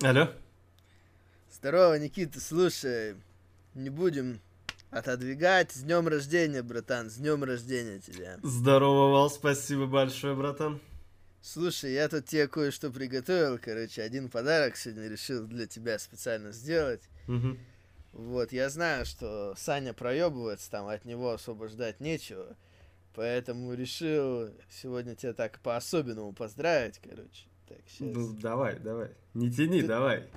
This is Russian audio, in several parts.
Алло. Здорово, Никита, слушай, не будем отодвигать. С днем рождения, братан, с днем рождения тебя. Здорово, Вал, спасибо большое, братан. Слушай, я тут тебе кое-что приготовил, короче, один подарок сегодня решил для тебя специально сделать. Угу. Вот, я знаю, что Саня проебывается, там от него освобождать нечего, поэтому решил сегодня тебя так по-особенному поздравить, короче. Так, сейчас. Ну, давай, давай. Не тяни, Ты- давай.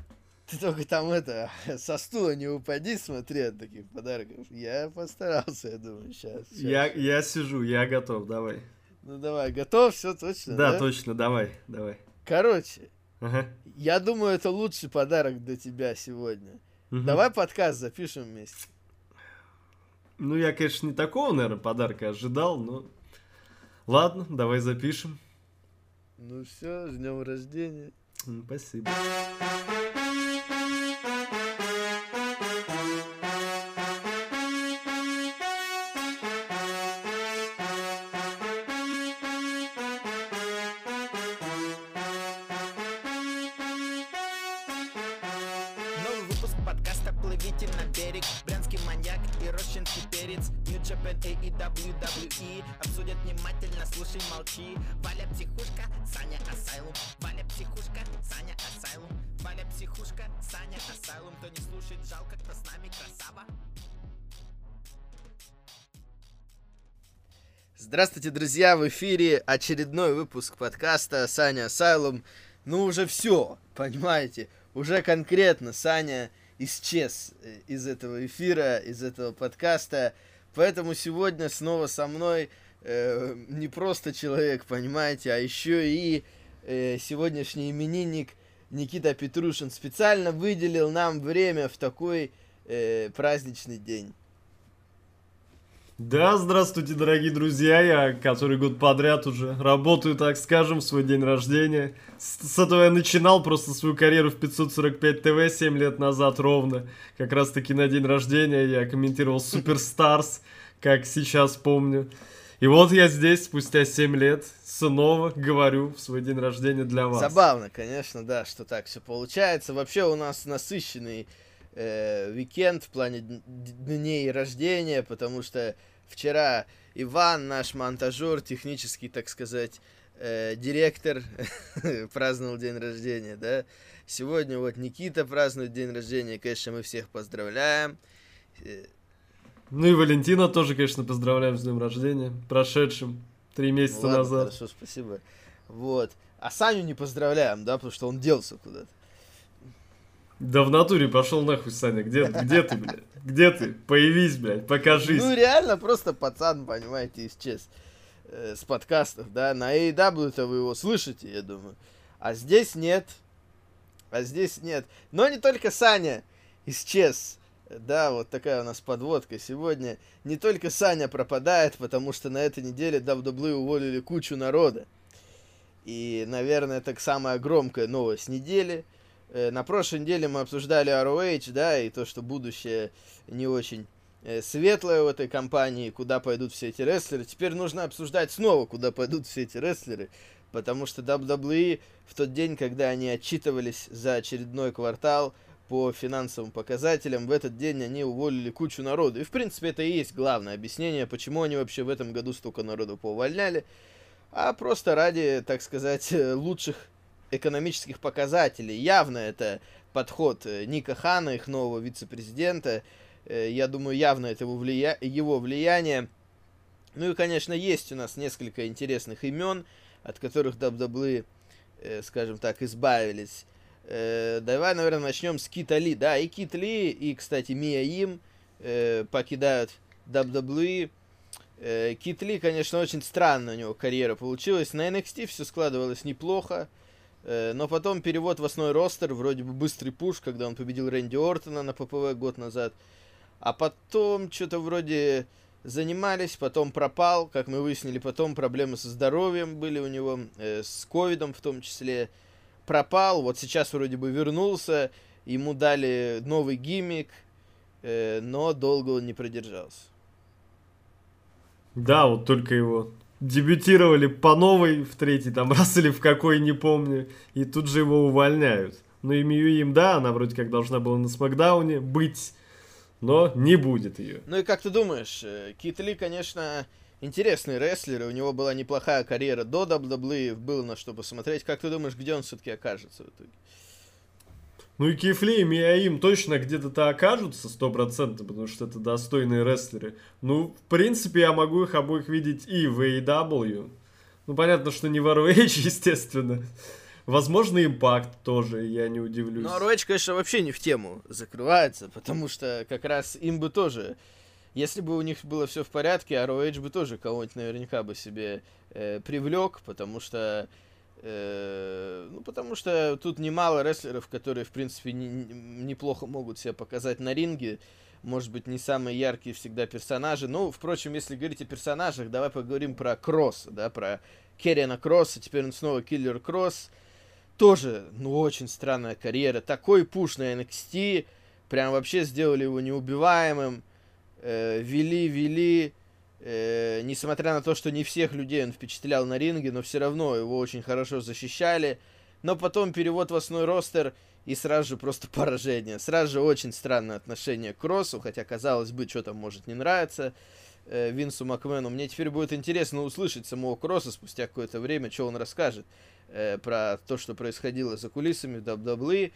Ты только там это, со стула не упади, смотри от таких подарков. Я постарался, я думаю, сейчас. Я, я сижу, я готов, давай. Ну давай, готов, все точно, Да, да? точно, давай, давай. Короче, Ага. я думаю, это лучший подарок для тебя сегодня. Мгм. Давай подкаст запишем вместе. Ну, я, конечно, не такого, наверное, подарка ожидал, но... Ладно, давай запишем. Ну все, с днем рождения. Спасибо. Здравствуйте, друзья, в эфире очередной выпуск подкаста Саня Асайлум. Ну уже все, понимаете, уже конкретно Саня исчез э, из этого эфира, из этого подкаста. Поэтому сегодня снова со мной э, не просто человек, понимаете, а еще и э, сегодняшний именинник Никита Петрушин специально выделил нам время в такой э, праздничный день. Да, здравствуйте, дорогие друзья. Я который год подряд уже работаю, так скажем, в свой день рождения. С, с этого я начинал просто свою карьеру в 545 ТВ 7 лет назад ровно. Как раз таки на день рождения я комментировал Суперстарс, как сейчас помню. И вот я здесь, спустя 7 лет, снова говорю в свой день рождения для вас. Забавно, конечно, да, что так все получается. Вообще у нас насыщенный э, уикенд в плане дн- дней рождения, потому что вчера Иван, наш монтажер, технический, так сказать, э, директор, праздновал день рождения, да. Сегодня вот Никита празднует день рождения, конечно, мы всех поздравляем. Э, Ну и Валентина тоже, конечно, поздравляем с днем рождения, прошедшим три месяца ладно, назад. Хорошо, спасибо. Вот. А Саню не поздравляем, да, потому что он делся куда-то. Да в натуре пошел нахуй, Саня. Где, где ты, блядь? Где ты? Появись, блядь, покажись. Ну, реально, просто пацан, понимаете, исчез э, с подкастов, да. На AEW-то вы его слышите, я думаю. А здесь нет. А здесь нет. Но не только Саня исчез. Да, вот такая у нас подводка сегодня. Не только Саня пропадает, потому что на этой неделе WWE уволили кучу народа. И, наверное, это самая громкая новость недели. Э, На прошлой неделе мы обсуждали ROH, да, и то, что будущее не очень э, светлое в этой компании, куда пойдут все эти рестлеры. Теперь нужно обсуждать снова, куда пойдут все эти рестлеры, потому что WWE в тот день, когда они отчитывались за очередной квартал по финансовым показателям, в этот день они уволили кучу народу. И, в принципе, это и есть главное объяснение, почему они вообще в этом году столько народу поувольняли, а просто ради, так сказать, лучших экономических показателей. Явно это подход э, Ника Хана, их нового вице-президента. Э, Я думаю, явно это его, влия... его влияние. Ну и, конечно, есть у нас несколько интересных имен, от которых WWE, э, скажем так, избавились. Давай, наверное, начнем с Кита Ли. Да, и Кит Ли, и, кстати, Мия Им покидают WWE. Кит Ли, конечно, очень странно у него карьера получилась. На NXT все складывалось неплохо. Э, Но потом перевод в основной ростер, вроде бы быстрый пуш, когда он победил Рэнди Ортона на ППВ год назад. А потом что-то вроде занимались, потом пропал, как мы выяснили, потом проблемы со здоровьем были у него, э, с ковидом в том числе. Пропал, вот сейчас вроде бы вернулся, ему дали новый гиммик, э, но долго он не продержался. Да, вот только его дебютировали по новой в третий там раз или в какой, не помню, и тут же его увольняют. Но и Мию им, да, она вроде как должна была на Смакдауне быть, но не будет ее. Ну и как ты думаешь, э, Кит Ли, конечно, интересный рестлер, и у него была неплохая карьера до WWE, было на что посмотреть. Как ты думаешь, где он все-таки окажется в итоге? Ну и Кифли и Миаим точно где-то окажутся 100%, потому что это достойные рестлеры. Ну, в принципе, я могу их обоих видеть и в AEW. Ну, понятно, что не в ROH, естественно. Возможно, импакт тоже, я не удивлюсь. Ну, ROH, конечно, вообще не в тему закрывается, потому что как раз им бы тоже, если бы у них было все в порядке, ROH бы тоже кого-нибудь наверняка бы себе э, привлек, потому что ну, потому что тут немало рестлеров, которые, в принципе, не, неплохо могут себя показать на ринге. Может быть, не самые яркие всегда персонажи. Ну, впрочем, если говорить о персонажах, давай поговорим про Кросса, да, про Керриана Кросса. Теперь он снова Киллер Кросс. Тоже, ну, очень странная карьера. Такой пуш на NXT. Прям вообще сделали его неубиваемым. Э, вели, вели Э, несмотря на то, что не всех людей он впечатлял на ринге, но все равно его очень хорошо защищали. Но потом перевод в основной ростер и сразу же просто поражение. Сразу же очень странное отношение к Кроссу, хотя, казалось бы, что там может не нравиться э, Винсу Макмену. Мне теперь будет интересно услышать самого Кросса спустя какое-то время, что он расскажет э, про то, что происходило за кулисами в WWE.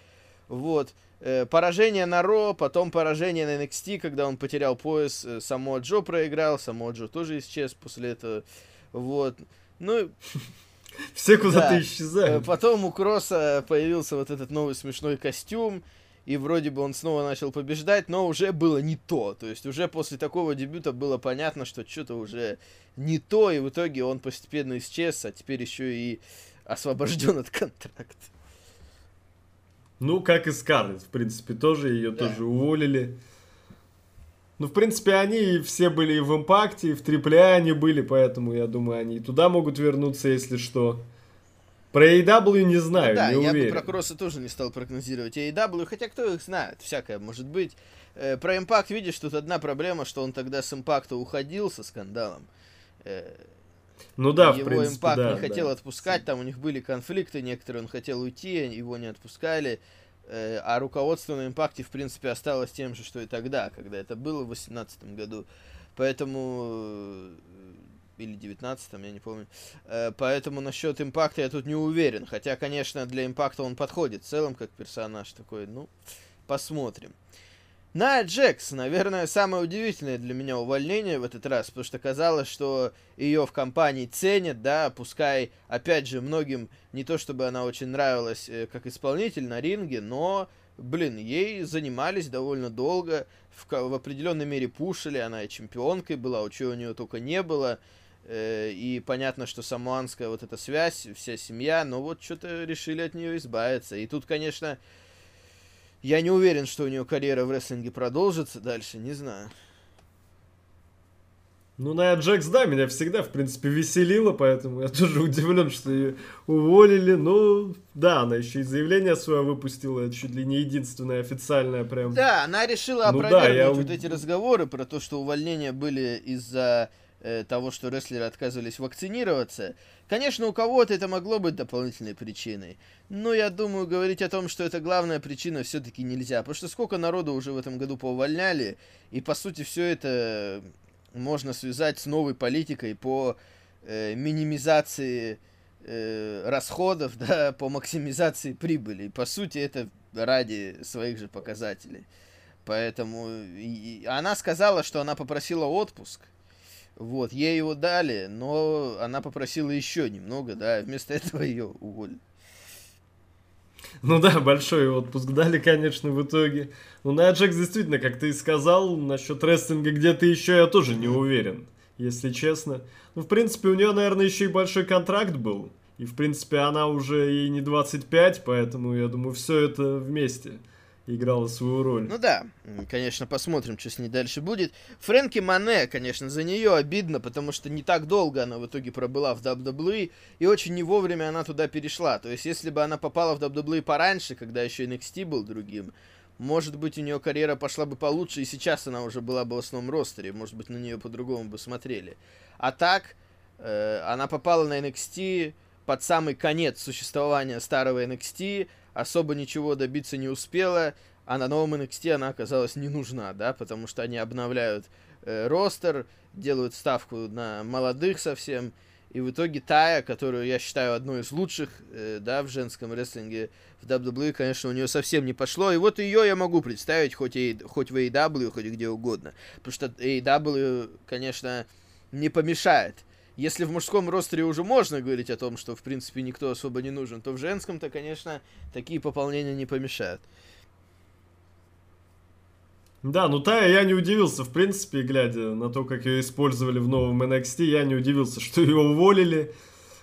Вот. Э, поражение на Ро, потом поражение на NXT, когда он потерял пояс. Э, Само Джо проиграл, Само Джо тоже исчез после этого. Вот. Ну, все куда-то да. исчезают. Э, потом у Кросса появился вот этот новый смешной костюм, и вроде бы он снова начал побеждать, но уже было не то. То есть уже после такого дебюта было понятно, что что-то уже не то, и в итоге он постепенно исчез, а теперь еще и освобожден от контракта. Ну, как и Скарлетт, в принципе, тоже ее да. тоже уволили. Ну, в принципе, они все были и в импакте, и в трипле они были, поэтому я думаю, они и туда могут вернуться, если что. Про AEW не знаю, да, не я уверен. бы про Кросса тоже не стал прогнозировать AEW, хотя кто их знает, всякое может быть. Э, про импакт, видишь, тут одна проблема, что он тогда с импакта уходил со скандалом. Э, ну да, его в принципе, импакт да, не хотел да. отпускать, там у них были конфликты, некоторые он хотел уйти, его не отпускали. Э, а руководство на импакте, в принципе, осталось тем же, что и тогда, когда это было в 2018 году. Поэтому э, или 19 я не помню. Э, поэтому насчет импакта я тут не уверен. Хотя, конечно, для импакта он подходит в целом как персонаж такой. Ну, посмотрим. На Джекс, наверное, самое удивительное для меня увольнение в этот раз, потому что казалось, что ее в компании ценят, да, пускай, опять же, многим не то чтобы она очень нравилась э, как исполнитель на ринге, но, блин, ей занимались довольно долго, в, в определенной мере пушили, она и чемпионкой была, у чего у нее только не было, э, и понятно, что самуанская вот эта связь, вся семья, но вот что-то решили от нее избавиться. И тут, конечно, я не уверен, что у нее карьера в рестлинге продолжится дальше, не знаю. Ну, Ная Джекс, да, меня всегда, в принципе, веселила, поэтому я тоже удивлен, что ее уволили. Ну, да, она еще и заявление свое выпустила, чуть ли не единственное официальное прям. Да, она решила ну, опровергнуть да, я... вот эти разговоры про то, что увольнения были из-за э, того, что рестлеры отказывались вакцинироваться. Конечно, у кого-то это могло быть дополнительной причиной, но я думаю, говорить о том, что это главная причина, все-таки нельзя, потому что сколько народу уже в этом году поувольняли, и по сути все это можно связать с новой политикой по э, минимизации э, расходов, да, по максимизации прибыли. По сути, это ради своих же показателей. Поэтому и, и она сказала, что она попросила отпуск, вот, ей его дали, но она попросила еще немного, да, вместо этого ее уволили. Ну да, большой отпуск дали, конечно, в итоге. Ну, на Аджекс действительно, как ты и сказал, насчет рестлинга где-то еще я тоже не уверен, если честно. Ну, в принципе, у нее, наверное, еще и большой контракт был. И, в принципе, она уже и не 25, поэтому, я думаю, все это вместе играла свою роль. Ну да, конечно, посмотрим, что с ней дальше будет. Фрэнки Мане, конечно, за нее обидно, потому что не так долго она в итоге пробыла в WWE, и очень не вовремя она туда перешла. То есть, если бы она попала в WWE пораньше, когда еще NXT был другим, может быть, у нее карьера пошла бы получше, и сейчас она уже была бы в основном ростере, может быть, на нее по-другому бы смотрели. А так, э, она попала на NXT под самый конец существования старого NXT, особо ничего добиться не успела, а на новом NXT она оказалась не нужна, да, потому что они обновляют э, ростер, делают ставку на молодых совсем, и в итоге Тая, которую я считаю одной из лучших, э, да, в женском рестлинге в WWE, конечно, у нее совсем не пошло. И вот ее я могу представить хоть, и, хоть в AEW, хоть где угодно. Потому что AEW, конечно, не помешает. Если в мужском ростере уже можно говорить о том, что, в принципе, никто особо не нужен, то в женском-то, конечно, такие пополнения не помешают. Да, ну Тая я не удивился, в принципе, глядя на то, как ее использовали в новом NXT, я не удивился, что ее уволили.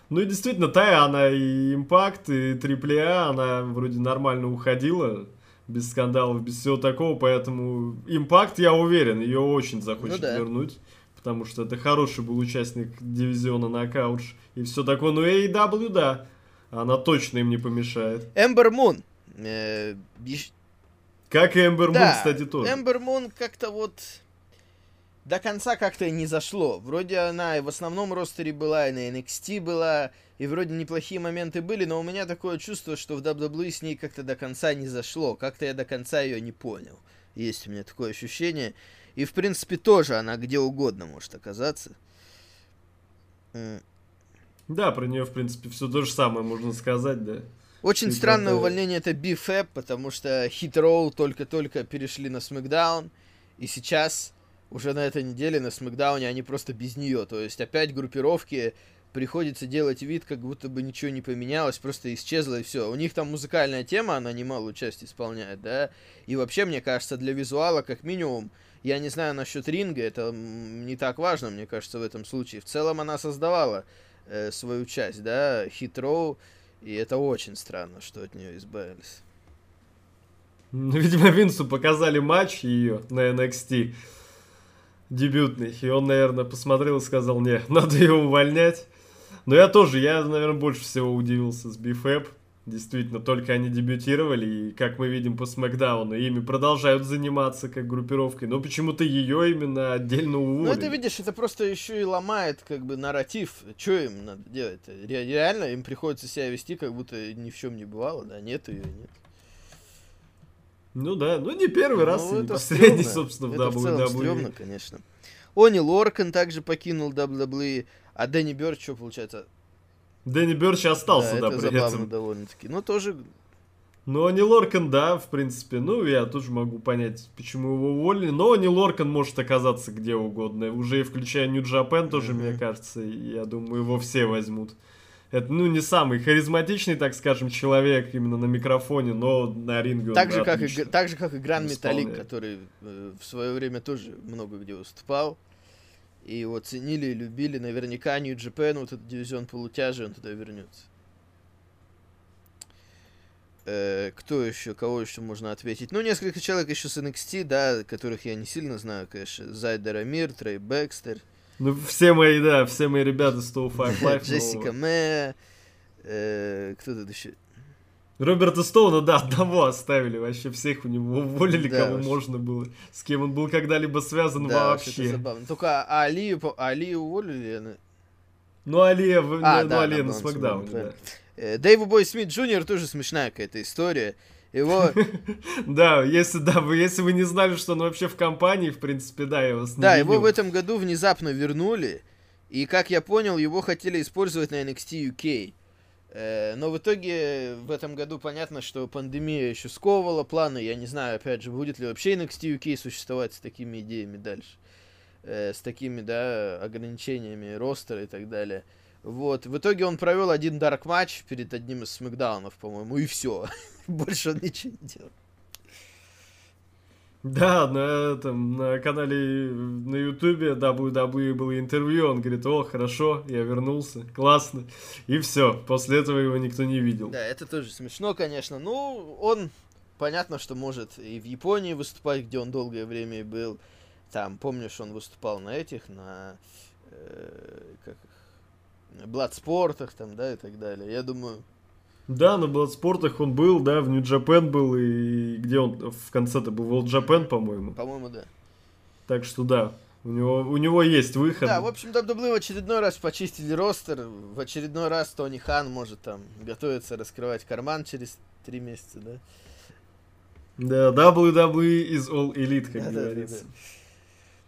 Ну и действительно, Тая, она и Импакт, и AAA, она вроде нормально уходила, без скандалов, без всего такого, поэтому Импакт, я уверен, ее очень захочет Ну да. вернуть, потому что это хороший был участник дивизиона Нокаутш и все такое. Ну AEW, да, она точно им не помешает. Эмбер Мун. э, Как и Эмбер Мун, кстати, тоже. Эмбер Мун как-то вот до конца как-то не зашло. Вроде она и в основном ростере была, и на NXT была, и вроде неплохие моменты были, но у меня такое чувство, что в WWE с ней как-то до конца не зашло. Как-то я до конца ее не понял. Есть у меня такое ощущение. И, в принципе, тоже она где угодно может оказаться. Да, про нее, в принципе, все то же самое можно сказать, да. Очень И странное правда- увольнение это BFAP, потому что Hit Row только-только перешли на SmackDown, и сейчас, уже на этой неделе на SmackDown они просто без нее. То есть опять группировки приходится делать вид, как будто бы ничего не поменялось, просто исчезло и все. У них там музыкальная тема, она немалую часть исполняет, да. И вообще, мне кажется, для визуала, как минимум, я не знаю насчет ринга, это не так важно, мне кажется, в этом случае. В целом она создавала э, свою часть, да, Row, и это очень странно, что от нее избавились. Ну, Видимо, Винсу показали матч ее на NXT дебютный, и он, наверное, посмотрел и сказал, не, надо ее увольнять. Но я тоже, я, наверное, больше всего удивился с BFAP. Действительно, только они дебютировали, и, как мы видим по Смакдауну, ими продолжают заниматься как группировкой. Но почему-то ее именно отдельно уволили. Ну, это, видишь, это просто еще и ломает, как бы, нарратив. Что им надо делать? Ре- реально им приходится себя вести, как будто ни в чем не бывало, да, нет ее, нет. Ну да, ну не первый раз, Ну, и не это последний, стрёмно. собственно, в Это в целом WWE. стрёмно, конечно. Они Лоркан также покинул WWE, а Дэнни Бёрд, что получается? Дэнни Бёрч остался, да, это при забавно этом. довольно-таки. Ну, тоже Ну, Ани Лоркан, да, в принципе. Ну, я тоже могу понять, почему его уволили. Но Ани Лоркан может оказаться где угодно. Уже и включая Нью Джапен тоже, Мгм. мне кажется. Я думаю, его все возьмут. Это, ну, не самый харизматичный, так скажем, человек именно на микрофоне, но на ринге он Так же, как и, так же, как и Гран Металлик, который э, в свое время тоже много где выступал. И его ценили и любили. Наверняка Нью Джапен, вот этот дивизион полутяжи, он туда вернется. Э, кто еще, кого еще можно ответить? Ну, несколько человек еще с NXT, да, которых я не сильно знаю, конечно. Зайдер Амир, Трей Бекстер, Ну, все мои, да, все мои ребята с 105 Live. Джессика. Мэ, э, кто тут еще? Роберта Стоуна, да, одного оставили. Вообще всех у него уволили, Да, кого вообще. можно было. С кем он был когда-либо связан да, вообще. забавно. Только Алию, Алию уволили, Ну, Алия, А, ну, да, Алия да, на да, SmackDown е, вспомнил, да. Э, Дэйви Бой Смит Джуниор тоже смешная какая-то история. Его, Да, если, да, вы, если вы не знали, что он вообще в компании, в принципе, да, я вас да, его в этом году внезапно вернули, и, как я понял, его хотели использовать на NXT UK. Э, Но в итоге в этом году понятно, что пандемия еще сковывала планы. Я не знаю, опять же, будет ли вообще NXT UK существовать с такими идеями дальше. Э, С такими, да, ограничениями ростера и так далее. Вот. В итоге он провел один дарк матч перед одним из смакдаунов, по-моему, и все. Больше он ничего не делал. Да, на, этом, на канале на ютубе WWE было интервью, он говорит, о, хорошо, я вернулся, классно. И все, после этого его никто не видел. Да, это тоже смешно, конечно. Ну, он, понятно, что может и в Японии выступать, где он долгое время был. Там, помнишь, он выступал на этих, на э, как их, Бладспортах, там, да, и так далее. Я думаю, Да, на Бладспортах он был, да, в Нью-Джапен был, и где он в конце-то был, World Japan, по-моему. по-моему, да. Так что да, у него, у него есть выход. Да, в общем, WWE в очередной раз почистили ростер. В очередной раз Тони Хан может там готовиться раскрывать карман через Три месяца, да? Да, WWE is all elite, как Да, да, да, говорится. да.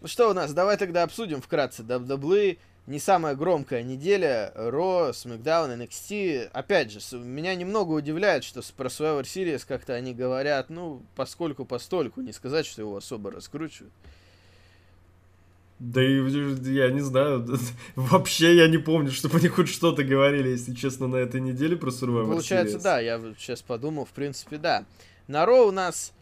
Ну что у нас, давай тогда обсудим вкратце. WWE не самая громкая неделя. Ро, SmackDown, NXT. Опять же, меня немного удивляет, что про Survivor Series как-то они говорят, ну, поскольку постольку. Не сказать, что его особо раскручивают. Да и я не знаю, вообще я не помню, чтобы они хоть что-то говорили, если честно, на этой неделе про Survivor Получается, Series. да, я сейчас подумал, в принципе, да. На Ро у нас...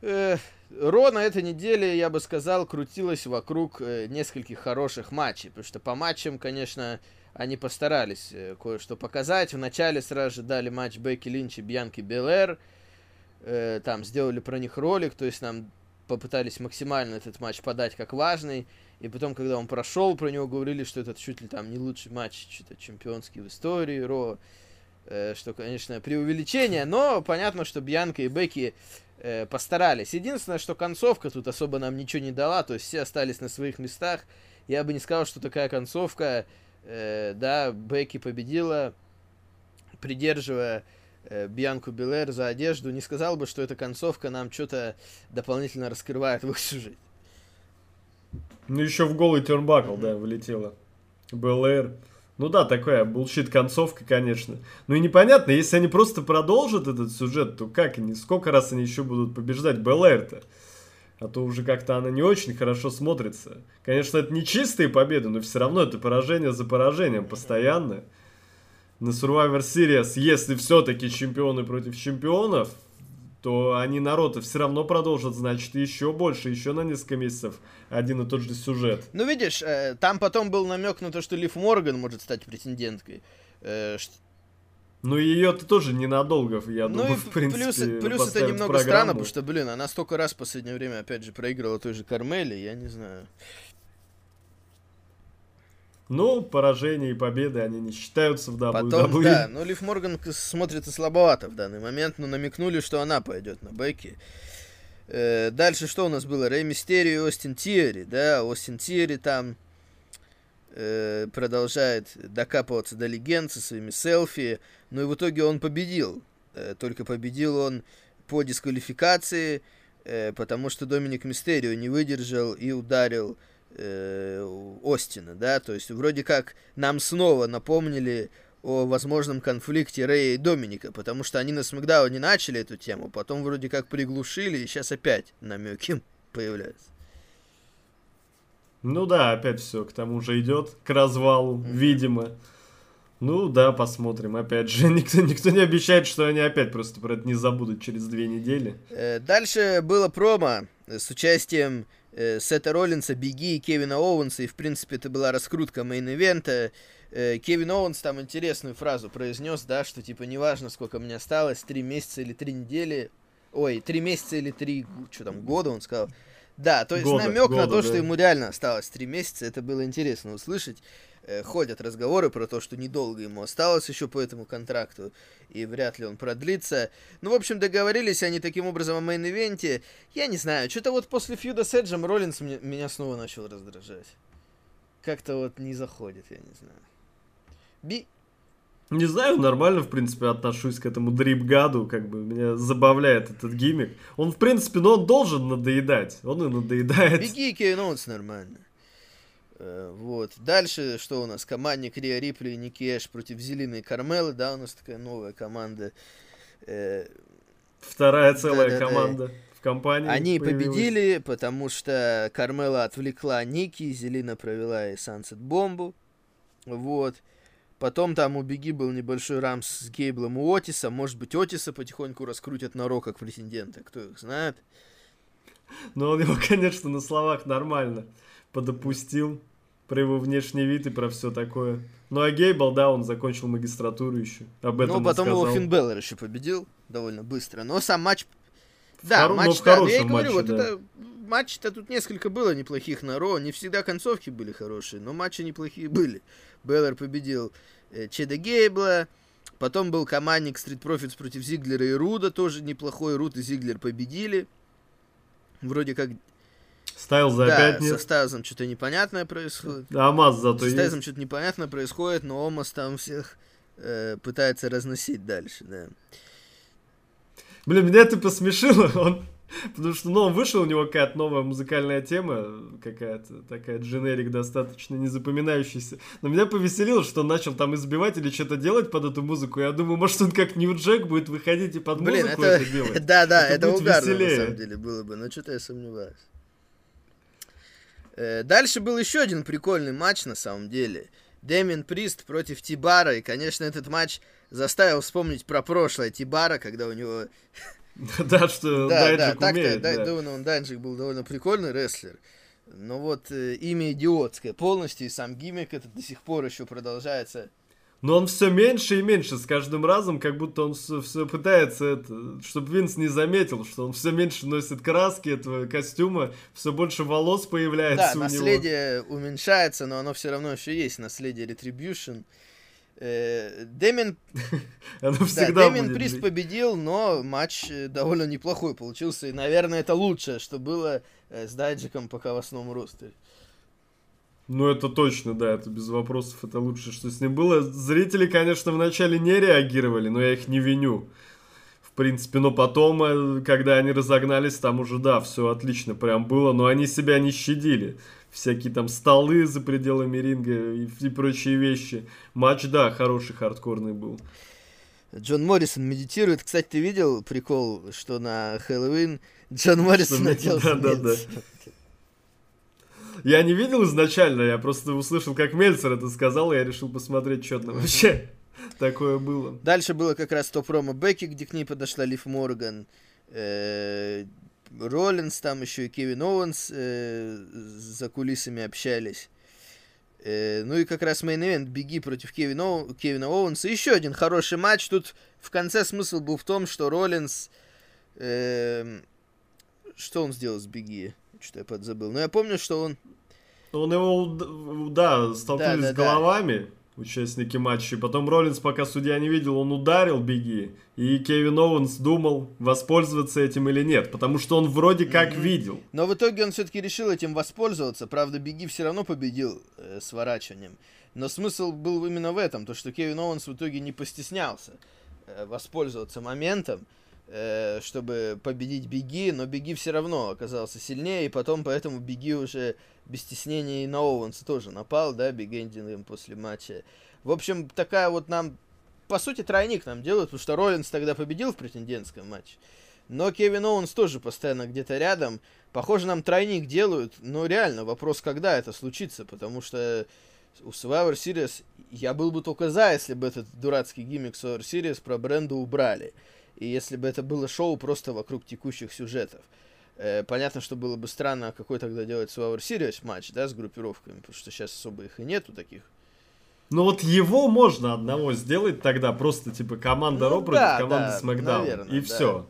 э, Ро на этой неделе, я бы сказал, крутилось вокруг э, нескольких хороших матчей. Потому что по матчам, конечно, они постарались э, кое-что показать. Вначале сразу же дали матч Бекки Линч и Бьянки Белэр. Э, там сделали про них ролик, то есть нам попытались максимально этот матч подать как важный. И потом, когда он прошел, про него говорили, что это чуть ли там не лучший матч, что-то чемпионский в истории Ро. Э, что, конечно, преувеличение, но понятно, что Бьянка и Бекки э, постарались. Единственное, что концовка тут особо нам ничего не дала, то есть все остались на своих местах. Я бы не сказал, что такая концовка, э, да, Бекки победила, придерживая э, Бьянку Белэр за одежду. Не сказал бы, что эта концовка нам что-то дополнительно раскрывает в их сюжете. Ну, еще в голый тернбакл, да, влетела. Белэр. Ну да, такая bullshit концовка, конечно. Ну и непонятно, если они просто продолжат этот сюжет, то как они, сколько раз они еще будут побеждать Белэр-то? А то уже как-то она не очень хорошо смотрится. Конечно, это не чистые победы, но все равно это поражение за поражением постоянно. На Survivor Series, если все-таки чемпионы против чемпионов, то они, наверно, да, все равно продолжат, значит, еще больше, еще на несколько месяцев один и тот же сюжет. Ну, видишь, э, там потом был намек на то, что Лив Морган может стать претенденткой. Э, ш- Ну, ее-то тоже ненадолго, я ну думаю, и в принципе, плюс, плюс это немного программу. странно, потому что, блин, она столько раз в последнее время, опять же, проиграла той же Кармели, я не знаю. Ну, поражения и победы, они не считаются в WWE. Потом, да, ну Лив Морган смотрится слабовато в данный момент, но намекнули, что она пойдет на Бекки. Э, дальше что у нас было? Рэй Мистерио и Остин Тиери, да, Остин Тиери там э, продолжает докапываться до легенд со своими селфи, но и в итоге он победил. Э, только победил он по дисквалификации, э, потому что Доминик Мистерио не выдержал и ударил э, Остина, да, то есть вроде как нам снова напомнили о возможном конфликте Рэя и Доминика, потому что они на Смакдауне начали эту тему, потом вроде как приглушили, и сейчас опять намеки появляются. Ну да, опять все к тому же идет, к развалу, видимо. Ну да, посмотрим. Опять же, никто, никто не обещает, что они опять просто про это не забудут через две недели. Э, Дальше было промо э, с участием э, Сета Роллинса, Big E и Кевина Оуэнса, и в принципе это была раскрутка main event а. Э, Кевин Оуэнс там интересную фразу произнес, да, что типа неважно, сколько мне осталось, три месяца или три недели, ой, три месяца или три, что там, года, он сказал. Да, то есть Года, намек на года, то, что да. ему реально осталось три месяца, это было интересно услышать. Э, Ходят разговоры про то, что недолго ему осталось еще по этому контракту, и вряд ли он продлится. Ну, в общем, договорились они таким образом о main event е. Я не знаю, что-то вот после feud а с Эджем Роллинс мне- меня снова начал раздражать. Как-то вот не заходит, я не знаю. Би... Не знаю, нормально, в принципе, отношусь к этому drip god у, как бы меня забавляет этот gimmick. Он, в принципе, ну он должен надоедать, он и надоедает. Беги Оуэнс нормально. Э, Вот. Дальше что у нас? Командник Риа Рипли и Ники Эш против Зелины и Кармелы. Да, у нас такая новая команда. Э, Вторая целая Да-да-да. команда в компании. Они появилась. победили, потому что Кармела отвлекла Ники, Зелина провела и Сансет бомбу. Вот. Потом там у Беги был небольшой рамс с Гейблом и Отиса. Может быть, Отиса потихоньку раскрутят на Ро как претендента. Кто их знает. Но он его, конечно, на словах нормально подопустил. Про его внешний вид и про все такое. Ну а Гейбл, да, он закончил магистратуру еще. Об этом Ну, потом его. Финн Беллер еще победил довольно быстро. Но сам матч... В Да, хоро- но матч, да, ну, я и говорю, матче, вот да. это... Матч-то тут несколько было неплохих на Ро. Не всегда концовки были хорошие, но матчи неплохие были. Беллер победил э, Чеда Гейбла. Потом был командник Street Profits против Зиглера и Руда. Тоже неплохой. Руд и Зиглер победили. Вроде как, Стайлза да, опять со нет. Стазом что-то непонятное происходит. А Амаз зато есть. Стайзом что-то непонятно происходит, но Омас там всех э, пытается разносить дальше, да. Блин, меня это посмешило, он... Потому что, ну, вышел у него какая-то новая музыкальная тема, какая-то такая дженерик достаточно незапоминающаяся. Но меня повеселило, что он начал там избивать или что-то делать под эту музыку. Я думаю, может, он как Нью-Джек будет выходить и под Блин, музыку это... это делать. Да, да, Это угарно на самом деле было бы, но что-то я сомневаюсь. Э, Дальше был еще один прикольный матч на самом деле. Дэмин Прист против Тибара. И, конечно, этот матч заставил вспомнить про прошлое Тибара, когда у него Да, что Да, да, так-то. Донован Данджик был довольно прикольный рестлер. Но вот э, имя идиотское полностью, и сам гиммик этот до сих пор еще продолжается. Но он все меньше и меньше с каждым разом, как будто он все, пытается это, чтобы Винс не заметил, что он все меньше носит краски этого костюма, все больше волос Да, появляется у него. наследие уменьшается, но оно все равно еще есть, наследие Retribution. Э, Дэмин, да, всегда Дэмин Прист победил, но матч э, довольно неплохой получился. И, наверное, это лучшее, что было э, с Дайджиком пока в основном ростере. Ну, это точно, да, это без вопросов, это лучше, что с ним было. Зрители, конечно, вначале не реагировали, но я их не виню. В принципе, но потом, э, когда они разогнались, там уже, да, все отлично прям было, но они себя не щадили. Всякие там столы за пределами ринга и, и прочие вещи. Матч, да, хороший, хардкорный был. Джон Моррисон медитирует. Кстати, ты видел прикол, что на Хэллоуин Джон Моррисон надел да-да-да. смерть? Я не видел изначально, я просто услышал, как Мельцер это сказал, и я решил посмотреть, что там вообще такое было. Дальше было как раз то промо Бекки, где к ней подошла Лив Морган. э, Роллинс, там еще и Кевин Оуэнс э, за кулисами общались. Э, ну и как раз main event Big E против Кевина, Оу- Кевина Оуэнса. Еще один хороший матч. Тут в конце смысл был в том, что Роллинс... эм, что он сделал с Big E? Что-то я подзабыл. Но я помню, что он... Он его, да, столкнулись Да, да, с да. головами, участники матча. Потом Роллинс, пока судья не видел, он ударил Big E. И Кевин Оуэнс думал, воспользоваться этим или нет. Потому что он вроде как Мгм. видел. Но в итоге он все-таки решил этим воспользоваться. Правда, Беги все равно победил э, сворачиванием. Но смысл был именно в этом, то что Кевин Оуэнс в итоге не постеснялся э, воспользоваться моментом, э, чтобы победить Беги, но Беги все равно оказался сильнее, и потом поэтому Беги уже без стеснения и на Оуэнса тоже напал, да, бигендингом после матча. В общем, такая вот нам, по сути, тройник нам делают, потому что Роллинс тогда победил в претендентском матче. Но Кевин Оуэнс тоже постоянно где-то рядом. Похоже, нам тройник делают. Но реально, вопрос, когда это случится. Потому что у Survivor Series я был бы только за, если бы этот дурацкий гиммик Survivor Series про бренда убрали. И если бы это было шоу просто вокруг текущих сюжетов. Э, понятно, что было бы странно, а какой тогда делать Survivor Series матч, да, с группировками, потому что сейчас особо их и нету таких. Ну вот его можно одного сделать тогда, просто типа команда Ну Ро против да, команды да, Смакдаун. наверное, и да. все.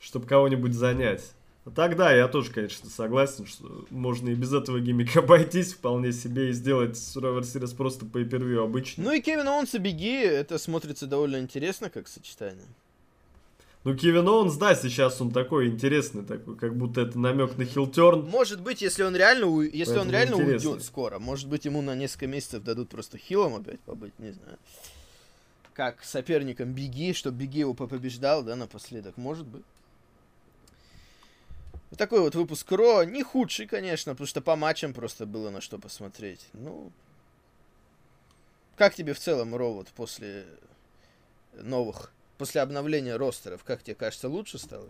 Чтобы кого-нибудь занять. А Тогда я тоже, конечно, согласен, что можно и без этого gimmick а обойтись вполне себе и сделать Survivor Series просто pay-per-view обычно. Ну и Кевин Оуэнс и Big E, это смотрится довольно интересно как сочетание. Ну, Кевин Оуэнс, да, сейчас он такой интересный, такой, как будто это намек на heel turn. Может быть, если он реально, у- если он реально интересно. уйдет скоро, может быть, ему на несколько месяцев дадут просто heel ом опять побыть, не знаю. Как соперником Беги, чтобы Беги его попобеждал, да, напоследок, может быть. Вот такой вот выпуск Ро, не худший, конечно, потому что по матчам просто было на что посмотреть. Ну, как тебе в целом Ро вот после новых, после обновления ростеров, как тебе кажется, лучше стало?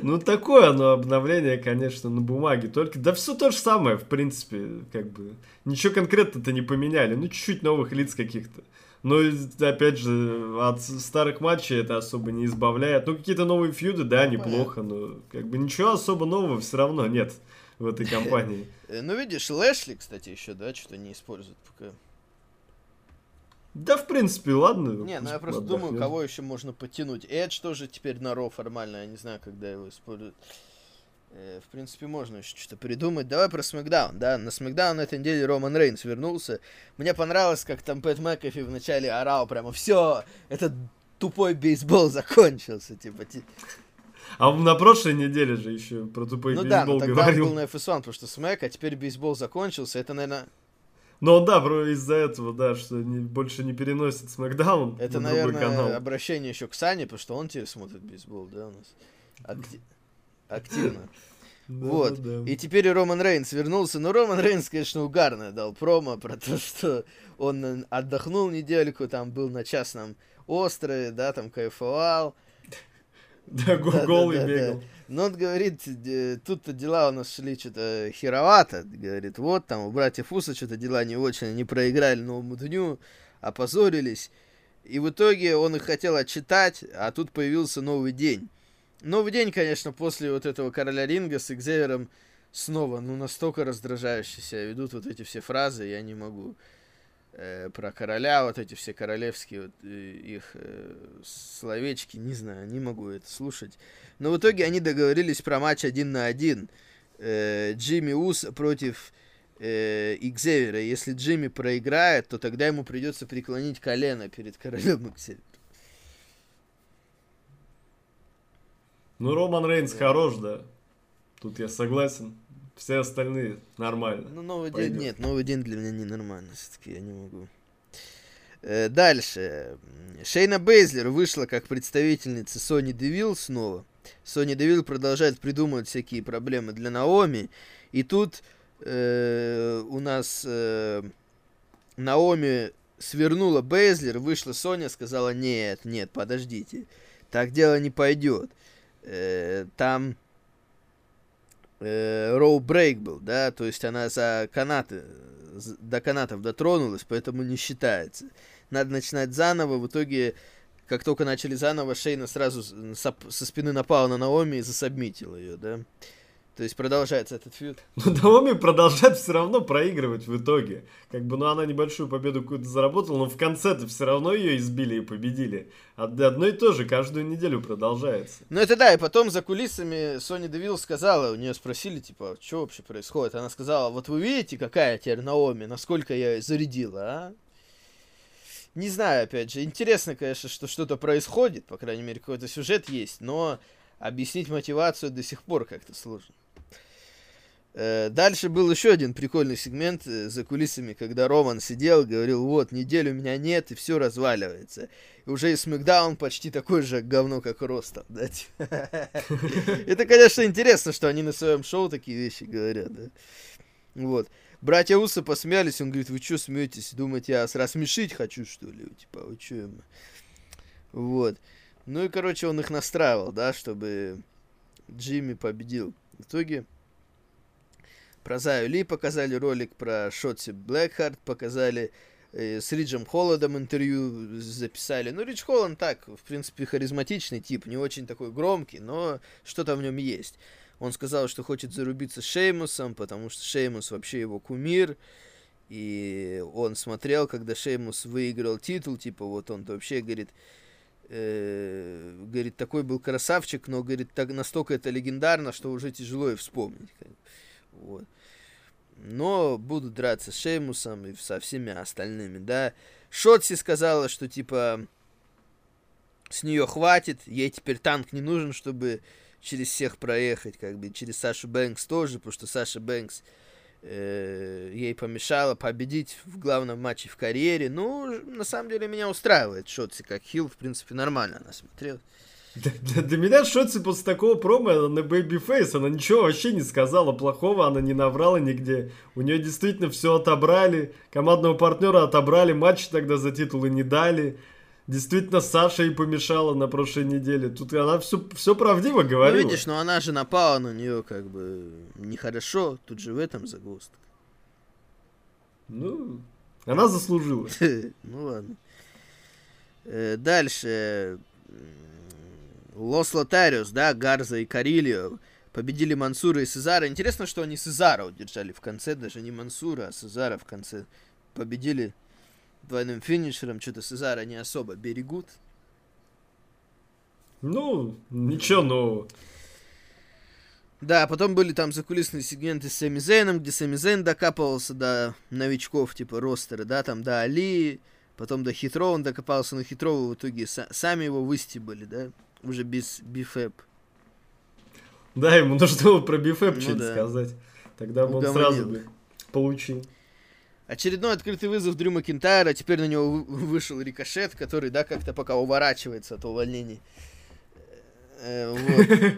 Ну, такое оно обновление, конечно, на бумаге. Только, да все то же самое, в принципе, как бы. Ничего конкретно-то не поменяли. Ну, чуть-чуть новых лиц каких-то. Но, опять же, от старых матчей это особо не избавляет. Ну, какие-то новые фьюды, да, Ну, неплохо, но как бы ничего особо нового все равно нет в этой компании. Э, Ну, видишь, Лэшли, кстати, еще, да, что-то не использует пока. Да, в принципе, ладно. Не, ну я просто отдохнет. думаю, кого еще можно подтянуть. Эдж тоже теперь на Ро формально, я не знаю, когда его используют. Э, В принципе, можно еще что-то придумать. Давай про Смакдаун, да. На Смакдаун на этой неделе Роман Рейнс вернулся. Мне понравилось, как там Пэт Мэкафи вначале орал прямо, все, этот тупой бейсбол закончился, типа. ти- А на прошлой неделе же еще про тупой Ну да, но бейсбол тогда говорил. он был на FS1, потому что смэк, а теперь бейсбол закончился. Это, наверное, Но да, из-за этого, да, что не, больше не переносит Смакдаун Это, на наверное, канал. обращение еще к Сане, потому что он теперь смотрит бейсбол, да, у нас. Акти- Активно. Да, Вот. да, да. И теперь Роман Рейнс вернулся. Но Роман Рейнс, конечно, угарно дал промо про то, что он отдохнул недельку, там был на частном острове, да, там кайфовал. Да, го- Да, голый бегал. Но он говорит, тут-то дела у нас шли что-то херовато. Говорит, вот там у братьев Уса что-то дела не очень, они проиграли новому дню, опозорились. И в итоге он их хотел отчитать, а тут появился новый день. Новый день, конечно, после вот этого короля ринга с Экзевером снова, ну, настолько раздражающе себя ведут вот эти все фразы, я не могу. Э, про короля, вот эти все королевские вот, э, их э, словечки, не знаю, не могу это слушать. Но в итоге они договорились про матч один на один. Э, Джимми Ус против э, Икзевера. Если Джимми проиграет, то тогда ему придется преклонить колено перед королем Икзевера. Ну, Роман Рейнс хорош, да. Тут я согласен. Все остальные нормально. Ну, новый день нет, новый день для меня ненормально, все-таки я не могу. Э, дальше. Шейна Бейзлер вышла как представительница Сони Девил снова. Сони Девил продолжает придумывать всякие проблемы для Наоми. И тут э, у нас э, Наоми свернула Бейзлер, вышла Соня, сказала, нет, нет, подождите, так дело не пойдет. Э, там роу брейк был, да, то есть она за канаты, до канатов дотронулась, поэтому не считается. Надо начинать заново, в итоге, как только начали заново, Шейна сразу с- соп- со спины напала на Наоми и засобмитила ее, да. То есть продолжается этот фьюд. Но Наоми продолжает все равно проигрывать в итоге. Как бы, ну, она небольшую победу какую-то заработала, но в конце-то все равно ее избили и победили. А одно и то же каждую неделю продолжается. Ну это да, и потом за кулисами Сони Девилл сказала, у нее спросили, типа, что вообще происходит? Она сказала, вот вы видите, какая теперь Наоми, насколько я её зарядила, а? Не знаю, опять же, интересно, конечно, что что-то происходит, по крайней мере, какой-то сюжет есть, но объяснить мотивацию до сих пор как-то сложно. Э, Дальше был еще один прикольный сегмент э, за кулисами, когда Роман сидел, говорил, вот, неделю меня нет, и все разваливается. И уже и Смакдаун почти такой же говно, как Ростов, типа. Это, конечно, интересно, что они на своем шоу такие вещи говорят, да? Вот. Братья Усы посмеялись, он говорит, вы что смеетесь? Думаете, я вас рассмешить хочу, что ли? Типа, вы что? Вот. Ну и, короче, он их настраивал, да, чтобы Джимми победил. В итоге про Заю Ли показали ролик, про Шотси Блэкхарт показали, э, с Риджем Холодом интервью записали. Ну, Ридж Холланд так, в принципе, харизматичный тип, не очень такой громкий, но что-то в нем есть. Он сказал, что хочет зарубиться с Шеймусом, потому что Шеймус вообще его кумир. И он смотрел, когда Шеймус выиграл титул, типа вот он вообще, говорит, говорит, такой был красавчик, но, говорит, так, настолько это легендарно, что уже тяжело и вспомнить. Вот. Но будут драться с Шеймусом и со всеми остальными, да. Шотси сказала, что, типа, с нее хватит, ей теперь танк не нужен, чтобы через всех проехать, как бы, через Сашу Бэнкс тоже, потому что Саша Бэнкс э, ей помешала победить в главном матче в карьере. Ну, на самом деле, меня устраивает Шотси как хил, в принципе, нормально она смотрелась. Для, для- для меня Шотси после такого промо она на Babyface, она ничего вообще не сказала плохого, она не наврала нигде. У нее действительно все отобрали, командного партнера отобрали, матч тогда за титулы не дали. Действительно, Саша ей помешала на прошлой неделе. Тут она все, все правдиво Ну, говорила. видишь, но она же напала на нее как бы нехорошо, тут же в этом загвоздка. Ну, она заслужила. Ну ладно. Э, Дальше. Лос Лотариус, да, Гарза и Карильо победили Мансура и Сезара. Интересно, что они Сезара удержали в конце, даже не Мансура, а Сезара в конце. Победили двойным финишером, что-то Сезара не особо берегут. Ну, ничего нового. Да, потом были там закулисные сегменты с Сами Зейном, где Сами Зейн докапывался до новичков, типа ростера, да, там до Али, потом до Хитро он докопался, но Хитро в итоге са- сами его выстебали, да, уже без бифэп. Да, ему нужно было про Бифэп Ну что-нибудь да. сказать. Тогда бы он сразу бы получил. Очередной открытый вызов Дрю Макинтайра, теперь на него вы- вышел рикошет, который, да, как-то пока уворачивается от увольнений. Э.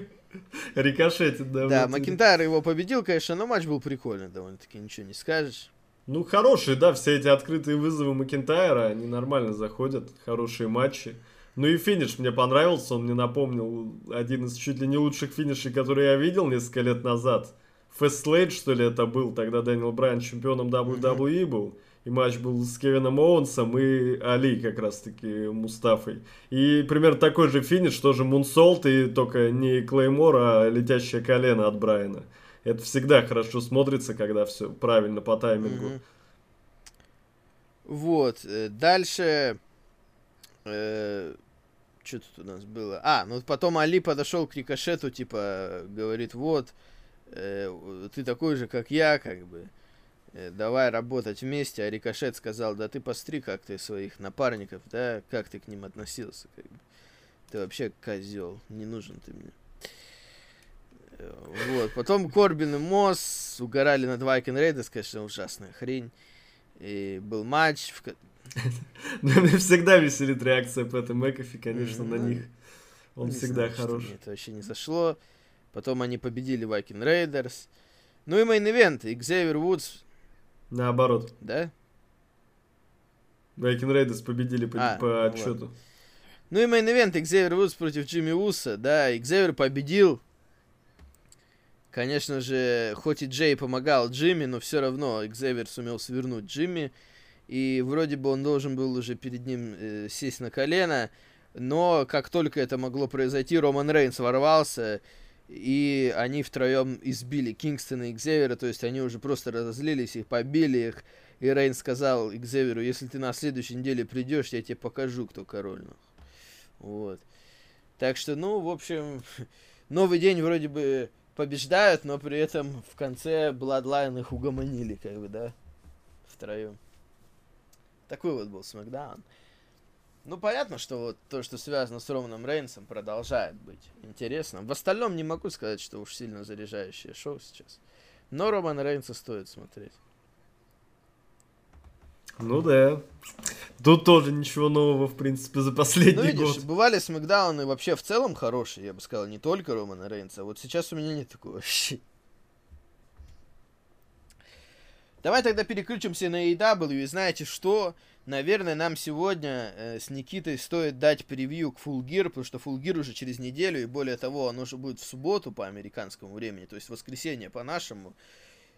Рикошетит, да. Да. Макинтайр его победил, конечно, но матч был прикольный довольно-таки, ничего не скажешь. Ну, хорошие, да, все эти открытые вызовы Макинтайра, они нормально заходят, хорошие матчи. Ну и финиш мне понравился, он мне напомнил один из чуть ли не лучших финишей, которые я видел несколько лет назад. Fastlane, что ли, это был, тогда Дэниел Брайан чемпионом WWE был. И матч был с Кевином Оуэнсом и Али как раз-таки Мустафой. И примерно такой же финиш, тоже moonsault, и только не Claymore, а летящее колено от Брайана. Это всегда хорошо смотрится, когда все правильно по таймингу. Вот, э, дальше... что тут у нас было? А, ну потом Али подошел к Рикошету, типа, говорит, вот, э, ты такой же, как я, как бы, э, давай работать вместе. А Рикошет сказал, да ты посмотри, как ты своих напарников, да, как ты к ним относился, как бы. Ты вообще козел, не нужен ты мне. Э, Вот, потом Корбин и Мосс угорали над Viking Raiders, конечно, ужасная хрень. И был матч, в меня всегда веселит реакция Пэта Макафи, конечно, на них. Он всегда хорош. это вообще не зашло. Потом они победили Viking Raiders. Ну и main event. Xavier Woods, Наоборот. да? Viking Raiders победили по, А, по ну отчету. Ну и main event. Xavier Woods против Джимми Уса. Да, Xavier победил. Конечно же, хоть и Джей помогал Джимми, но все равно Xavier сумел свернуть Джимми. И вроде бы он должен был уже перед ним э, сесть на колено. Но как только это могло произойти, Роман Рейнс ворвался, и они втроем избили Кингстона и Экзевера, то есть они уже просто разозлились, их побили их. И Рейнс сказал Экзеверу, если ты на следующей неделе придешь, я тебе покажу, кто король. нахуй». Вот. Так что, ну, в общем, новый день вроде бы побеждают, но при этом в конце Bloodline их угомонили, как бы, да, втроем. Такой вот был Смакдаун. Ну, понятно, что вот то, что связано с Романом Рейнсом, продолжает быть интересным. В остальном не могу сказать, что уж сильно заряжающее шоу сейчас. Но Романа Рейнса стоит смотреть. Ну да. Тут тоже ничего нового, в принципе, за последний Ну, видишь, год. бывали Смакдауны вообще в целом хорошие, я бы сказал, не только Романа Рейнса. Вот сейчас у меня нет такого вообще. Давай тогда переключимся на AEW, и знаете что? Наверное, нам сегодня э, с Никитой стоит дать превью к Full Gear, потому что Full Gear уже через неделю, и более того, оно уже будет в субботу по американскому времени, то есть воскресенье по нашему.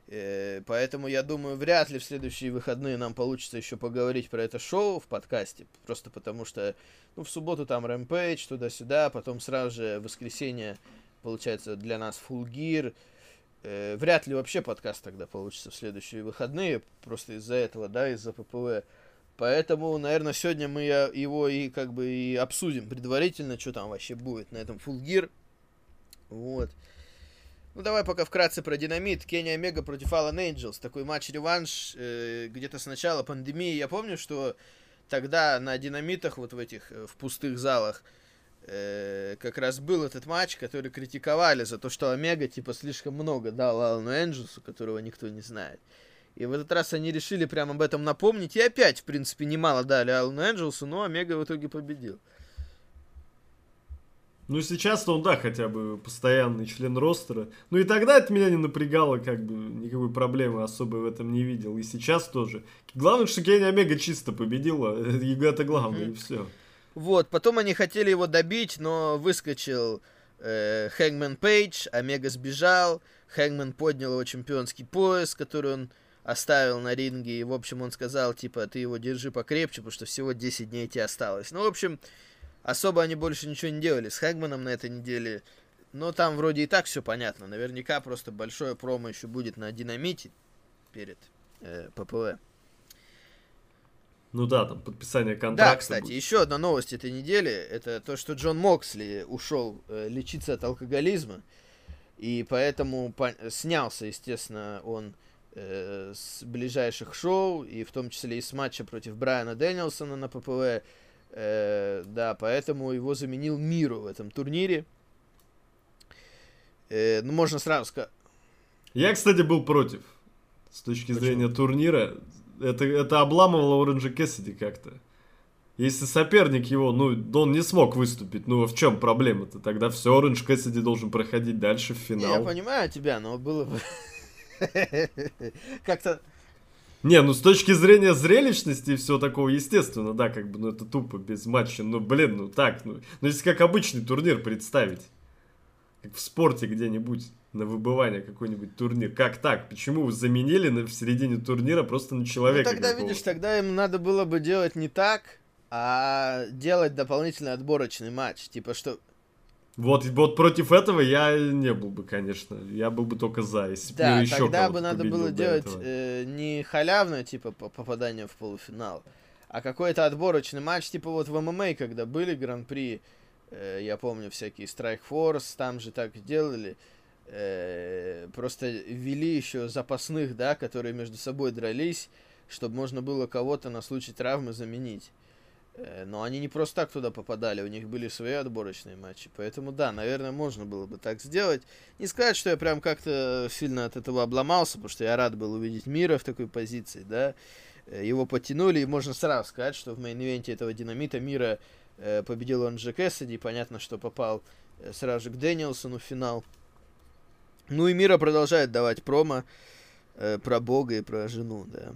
Э, поэтому я думаю, вряд ли в следующие выходные нам получится еще поговорить про это шоу в подкасте, просто потому что, ну, в субботу там Rampage, туда-сюда, потом сразу же воскресенье, получается, для нас Full Gear. Э, вряд ли вообще подкаст тогда получится в следующие выходные, просто из-за этого, да, из-за ППВ. Поэтому, наверное, сегодня мы его и как бы и обсудим предварительно, что там вообще будет на этом Full Gear. Вот. Ну, давай пока вкратце про динамит. Кенни Омега против Алан Энджелс. Такой матч-реванш э, где-то с начала пандемии. Я помню, что тогда на динамитах, вот в этих, э, в пустых залах, э, как раз был этот матч, который критиковали за то, что Омега, типа, слишком много дал Алану Энджелсу, которого никто не знает. И в этот раз они решили прямо об этом напомнить. И опять, в принципе, немало дали Алану Энджелсу, но Омега в итоге победил. Ну, сейчас-то он, да, хотя бы постоянный член ростера. Ну, и тогда это меня не напрягало, как бы, никакой проблемы особой в этом не видел. И сейчас тоже. Главное, что Кенни Омега чисто победила. Это главное, и все. Вот, потом они хотели его добить, но выскочил э, Хэнгман Пейдж, Омега сбежал, Хэнгман поднял его чемпионский пояс, который он оставил на ринге, и, в общем, он сказал, типа, ты его держи покрепче, потому что всего 10 дней тебе осталось. Ну, в общем, особо они больше ничего не делали с Хэнгманом на этой неделе, но там вроде и так все понятно, наверняка просто большое промо еще будет на Динамите перед э, ППВ. Ну да, там подписание контракта. Да, кстати, будет. еще одна новость этой недели, это то, что Джон Моксли ушел э, лечиться от алкоголизма, и поэтому по- снялся, естественно, он э, с ближайших шоу, и в том числе и с матча против Брайана Дэнилсона на ППВ, Э, да, поэтому его заменил Миру в этом турнире. Э, ну, можно сразу сказать... Я, кстати, был против. С точки Почему? зрения турнира. это, это обламывало Оранжа Кэссиди как-то. Если соперник его, ну, он не смог выступить, ну, в чем проблема-то? Тогда все, Оранж Кэссиди должен проходить дальше в Не, Я финал. понимаю тебя, но было бы... Как-то... Не, ну, с точки зрения зрелищности и всего такого, естественно, да, как бы, ну, это тупо, без матча. Ну, блин, ну, так, ну, ну, если как обычный турнир представить, как в спорте где-нибудь, на выбывание какой-нибудь турнир. Как так? Почему вы заменили на, в середине турнира просто на Ну, человека тогда, какого-то? видишь, тогда им надо было бы делать не так, а делать дополнительный отборочный матч. Типа, что... Вот, вот против этого я не был бы, конечно. Я был бы только за, если бы Да, еще тогда бы надо было делать этого. э, не халявное, типа, по- попадание в полуфинал, а какой-то отборочный матч, типа вот в ММА, когда были гран-при, э, я помню, всякие Strike Force, там же так делали, э, просто ввели еще запасных, да, которые между собой дрались, чтобы можно было кого-то на случай травмы заменить. Э, Но они не просто так туда попадали, у них были свои отборочные матчи. Поэтому да, наверное, можно было бы так сделать. Не сказать, что я прям как-то сильно от этого обломался, потому что я рад был увидеть Миро в такой позиции, да. Э, Его подтянули, и можно сразу сказать, что в main event е этого динамита Миро э, победил он Джек Кэссиди, понятно, что попал сразу же к Дэниелсону в финал. Ну и Миро продолжает давать промо про Бога и про жену, да.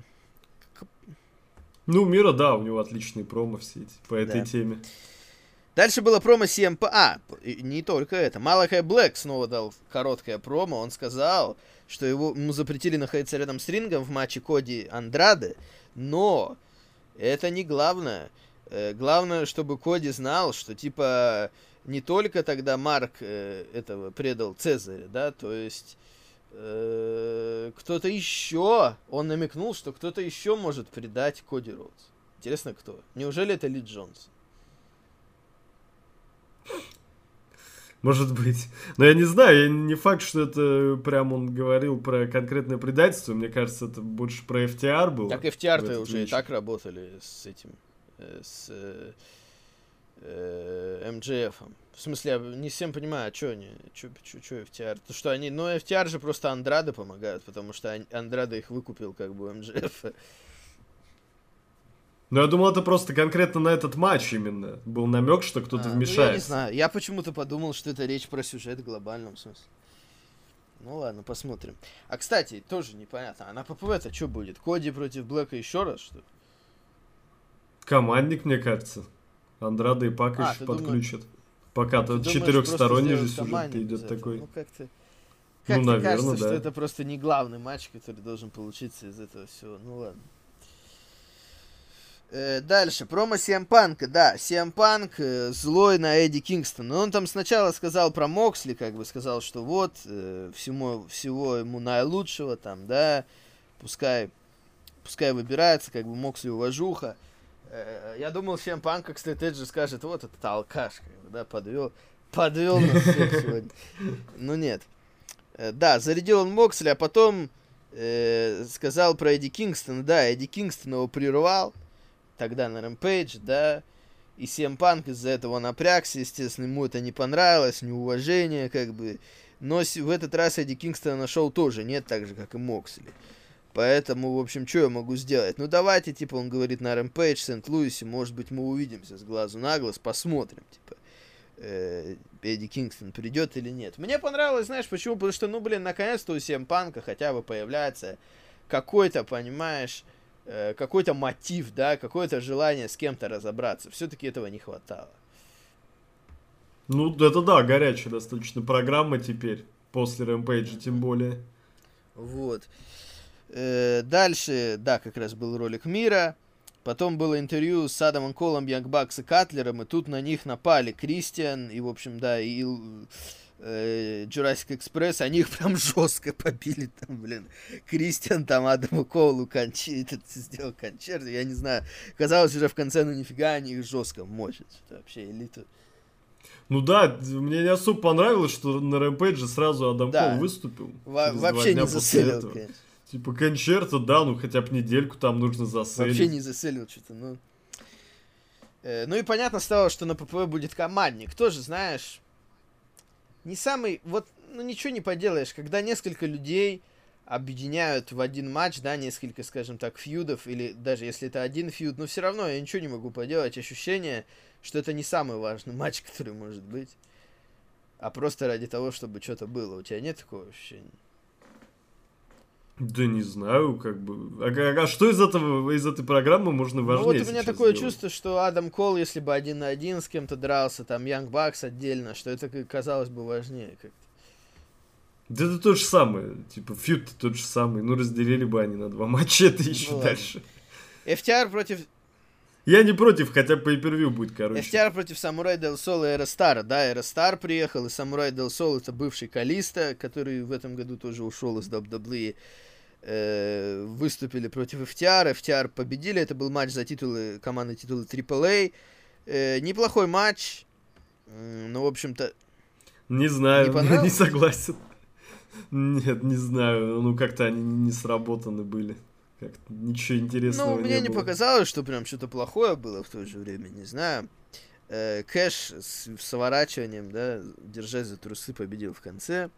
Ну, Мира, да, у него отличные промо все эти, по этой Да. теме. Дальше было промо CM. А, не только это. Малахай Блэк снова дал короткое промо. Он сказал, что его, ему запретили находиться рядом с рингом в матче Коди Андраде. Но это не главное. Э, Главное, чтобы Коди знал, что типа не только тогда Марк э, этого предал Цезаря, да, то есть кто-то еще, он намекнул, что кто-то еще может предать Коди Роудс. Интересно, кто? Неужели это Ли Джонс? Может быть. Но я не знаю, я не факт, что это прям он говорил про конкретное предательство. Мне кажется, это больше про FTR было. Так FTR-то уже и матч. так работали с этим, э, с э, э, MJF. -ом. В смысле, я не всем понимаю, а что они, что FTR? То, что они, ну, FTR же просто Андрады помогают, потому что Ан- Андрада их выкупил, как бы, у. Ну, я думал, это просто конкретно на этот матч именно. Был намек, что кто-то А, ну, я не вмешается. знаю, я почему-то подумал, что это речь про сюжет в глобальном смысле. Ну ладно, посмотрим. А кстати, тоже непонятно, а на ППВ-то что будет? Коди против Блэка еще раз, что ли? Командник, мне кажется. Андрада и Пак А, еще ты думаешь- подключат. Пока Ты думаешь, четырехсторонний же сюжет идет такой. Ну, как-то... Ну, Как-то наверно, кажется, что да. это просто не главный матч, который должен получиться из этого всего. Ну ладно. Э, дальше, промо CM Панка, да, CM Панк э, злой на Эдди Кингстона. Но он там сначала сказал про Моксли, как бы сказал, что вот, э, всему, всего ему наилучшего там, да, пускай, пускай выбирается, как бы Моксли уважуха. Э, я думал, CM Панк, кстати, Эджи скажет, вот этот алкаш, как да, подвел, подвел нас всех сегодня. Ну нет. Э, Да, зарядил он Моксли, а потом э, сказал про Эдди Кингстона. Да, Эдди Кингстон его прервал тогда на Рэмпейдж, да. И CM Панк из-за этого напрягся, естественно, ему это не понравилось, неуважение, как бы. Но в этот раз Эдди Кингстона нашел тоже нет, так же, как и Моксли. Поэтому, в общем, что я могу сделать? Ну, давайте, типа, он говорит на в Сент-Луисе, может быть, мы увидимся с глазу на глаз, посмотрим, типа э, Эдди Кингстон придет или нет. Мне понравилось, знаешь, почему? Потому что, ну, блин, наконец-то у CM Панка хотя бы появляется какой-то, понимаешь, э, какой-то мотив, да, какое-то желание с кем-то разобраться. Все-таки этого не хватало. Ну, это да, горячая достаточно программа теперь. После Рэмпейджа тем более. Вот. Э, дальше, да, как раз был ролик Мира. Потом было интервью с Адамом Колом, Янгбакс и កា тлером, и тут на них напали Кристиан и, в общем, да, и э, Jurassic Express, они их прям жестко побили там, блин. Кристиан там Адаму Колу кончи, этот сделал концерт, я не знаю. Казалось уже в конце, ну нифига они их жестко мочат. Это вообще элита. Ну да, мне не особо понравилось, что на Рэмпейдже сразу Адам Да. Кол выступил. Во- вообще не этого. конечно. Типа концерта, да, ну хотя бы недельку там нужно заселить. Вообще не заселил что-то, ну. Э, ну и понятно стало, что на ППВ будет командник. Тоже, знаешь, не самый, вот, ну ничего не поделаешь, когда несколько людей объединяют в один матч, да, несколько, скажем так, фьюдов, или даже если это один фьюд, но все равно я ничего не могу поделать, ощущение, что это не самый важный матч, который может быть, а просто ради того, чтобы что-то было. У тебя нет такого ощущения? Да не знаю, как бы. А, а- что из этого, из этой программы можно Ну важнее вот у меня такое сделать? чувство, что Адам Кол, если бы один на один с кем-то дрался, там Янг Бакс отдельно, что это казалось бы важнее как-то. Да это то же самое. Типа, feud тот же самый. Ну, разделили бы они на два матча, это еще Ну дальше. FTR против Я не против, хотя pay-per-view будет, короче. FTR против Самурай Дел Сол и Aero Star а. Да, Aero Star приехал, и Самурай Дел Сол это бывший Калисто, который в этом году тоже ушел из WWE. Э, выступили против FTR. FTR победили. Это был матч за титулы, командные титулы AAA. Э, неплохой матч. М, Ну, в общем-то, Не знаю, Не не, согласен. Нет, не знаю. Ну, как-то они не сработаны были. Как ничего интересного Ну, мне не, было. показалось, что прям что-то плохое было в то же время, не знаю. Э, Кэш с сворачиванием, да, держась за трусы, победил в конце.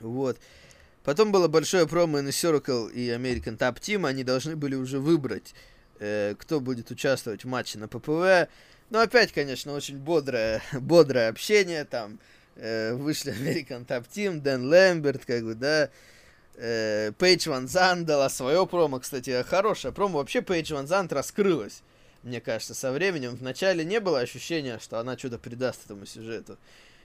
Вот. Потом было большое промо на Circle и American Top Team. Они должны были уже выбрать, э, кто будет участвовать в матче на ППВ. Но опять, конечно, очень бодрое, бодрое общение. Там э, вышли American Top Team, Дэн Лэмберт, как бы, да. Э, Пейдж Ван Зант дала свое промо, кстати, хорошее промо. Вообще Пейдж Ван Зант раскрылась, мне кажется, со временем. Вначале не было ощущения, что она что-то придаст этому сюжету.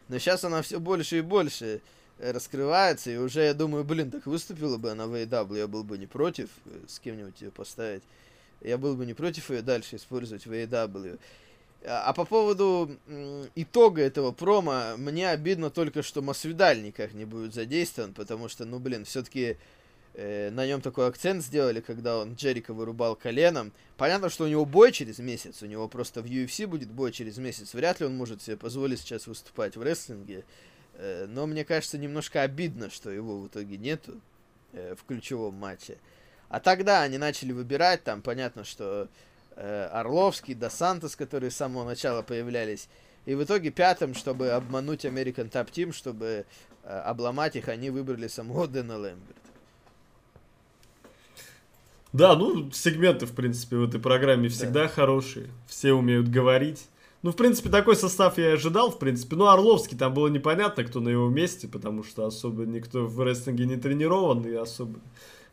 Но сейчас она все больше и больше раскрывается, и уже я думаю, блин, так выступила бы она в AEW, я был бы не против э, с кем-нибудь ее поставить. Я был бы не против ее дальше использовать в AEW. А а по поводу итога этого промо, мне обидно только, что Масвидаль никак не будет задействован, потому что, ну, блин, все-таки на нем такой акцент сделали, когда он Джерика вырубал коленом. Понятно, что у него бой через месяц, у него просто в UFC будет бой через месяц. Вряд ли он может себе позволить сейчас выступать в рестлинге. Э, Но мне кажется, немножко обидно, что его в итоге нету э, в ключевом матче. А тогда они начали выбирать, там понятно, что э, Орловский, До Сантос, которые с самого начала появлялись. И в итоге пятым, чтобы обмануть American Top Team, чтобы э, обломать их, они выбрали самого Дэна Лэмберта. Да, ну, сегменты, в принципе, в этой программе всегда хорошие. Все умеют говорить. Ну, в принципе, такой состав я ожидал, в принципе. Ну, Орловский, там было непонятно, кто на его месте, потому что особо никто в рестлинге не тренирован, и особо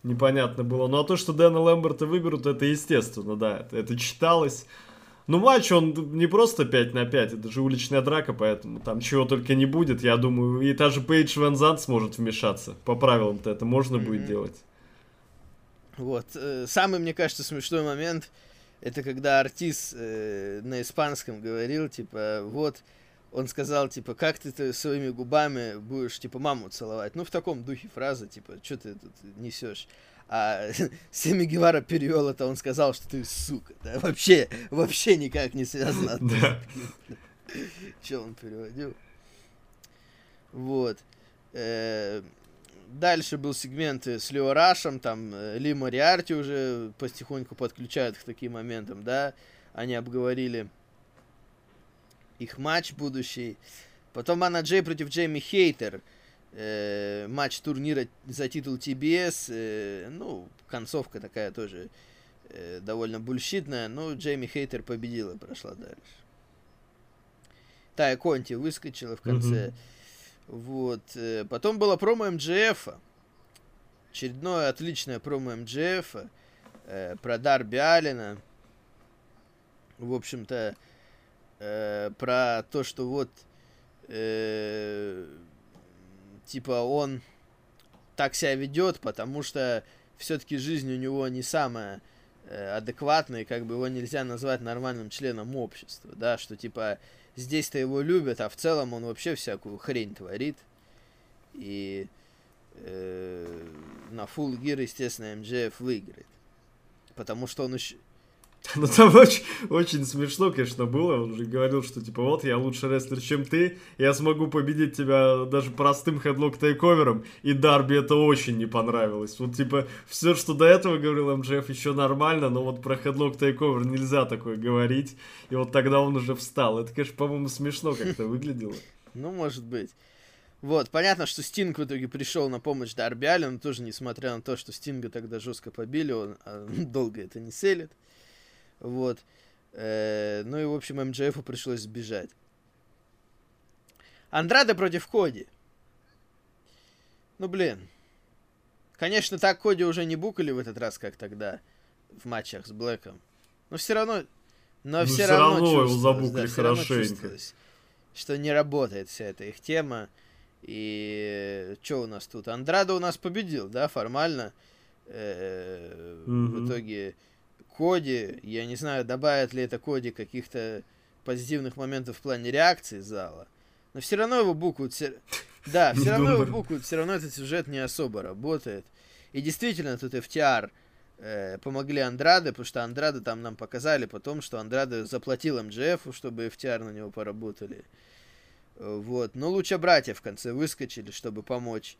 непонятно было. Ну, а то, что Дэна Лэмберта выберут, это естественно, да, это, это читалось. Ну, матч, он не просто 5 на 5, это же уличная драка, поэтому там чего только не будет, я думаю. И та же Пейдж Ван Зант сможет вмешаться. По правилам-то это можно будет Мгм. делать. Вот. э, Самый, мне кажется, смешной момент, это когда артист э, на испанском говорил, типа, вот, он сказал, типа, как ты своими губами будешь, типа, маму целовать? Ну, в таком духе фраза, типа, что ты тут несешь? А Семи Гевара перевел это, он сказал, что ты сука. Да? Вообще, вообще никак не связано. Да. Что он переводил? Вот. Дальше был сегмент э, с Лео Рашем, там э, Ли Мориарти уже потихоньку подключают к таким моментам, да. Они обговорили их матч будущий. Потом Анна Джей против Джейми Хейтер. Э, матч турнира за титул TBS. э, ну, концовка такая тоже э, довольно бульщитная. Но Джейми Хейтер победила прошла дальше. Тая Конти выскочила в конце. Мгм. Вот. э, Потом было промо МДФ. Очередное отличное промо МДФ. э, Про Дарби Алина. В общем-то, э, про то, что вот э, типа он так себя ведет, потому что все-таки жизнь у него не самая э, адекватная, и как бы его нельзя назвать нормальным членом общества, да, что типа здесь-то его любят, а в целом он вообще всякую хрень творит. И э, на Full Gear, естественно, МДФ выиграет. Потому что он еще... Ну там очень, очень смешно, конечно, было. Он же говорил, что типа вот я лучше рестлер, чем ты. Я смогу победить тебя даже простым headlock takeover ом. И Дарби это очень не понравилось. Вот типа все, что до этого говорил MJF, еще нормально, но вот про headlock takeover нельзя такое говорить. И вот тогда он уже встал. Это, конечно, по-моему, смешно как-то выглядело. Ну, может быть. Вот, понятно, что Стинг в итоге пришел на помощь Дарби Аллен, тоже несмотря на то, что Стинга тогда жестко побили, он а, долго это не sell ит. Вот. Э, ну и, в общем, МДФу пришлось сбежать. Андрада против Коди. Ну, блин. Конечно, так Коди уже не букали в этот раз, как тогда в матчах с Блэком. Но все равно... Но Ну, все всё равно, равно его забукали да, хорошенько. что не работает вся эта их тема. И что у нас тут? Андрада у нас победил, да, формально. Э, В Мгм. итоге Коди, я не знаю, добавит ли это Коди каких-то позитивных моментов в плане реакции зала. Но все равно его всё- Да, все равно его буквают, все равно этот сюжет не особо работает. И действительно, тут FTR э, помогли Андраде, потому что Андрада там нам показали потом, что Андрада заплатил МДФ, чтобы FTR на него поработали. Вот. Но лучше братья в конце выскочили, чтобы помочь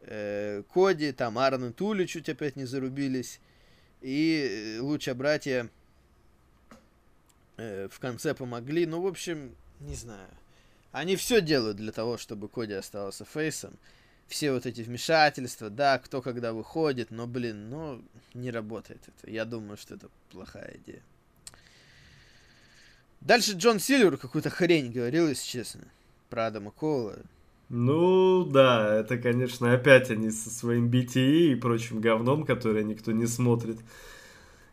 э, Коди, там Арн и Тули чуть опять не зарубились. И э, лучше братья э, в конце помогли. Ну, в общем, не знаю. Они все делают для того, чтобы Коди оставался фейсом. Все вот эти вмешательства, да, кто когда выходит, но, блин, ну, не работает это. Я думаю, что это плохая идея. Дальше Джон Сильвер какую-то хрень говорил, если честно, про Адама Коула. Ну, да, это, конечно, опять они со своим BTE и прочим говном, которое никто не смотрит.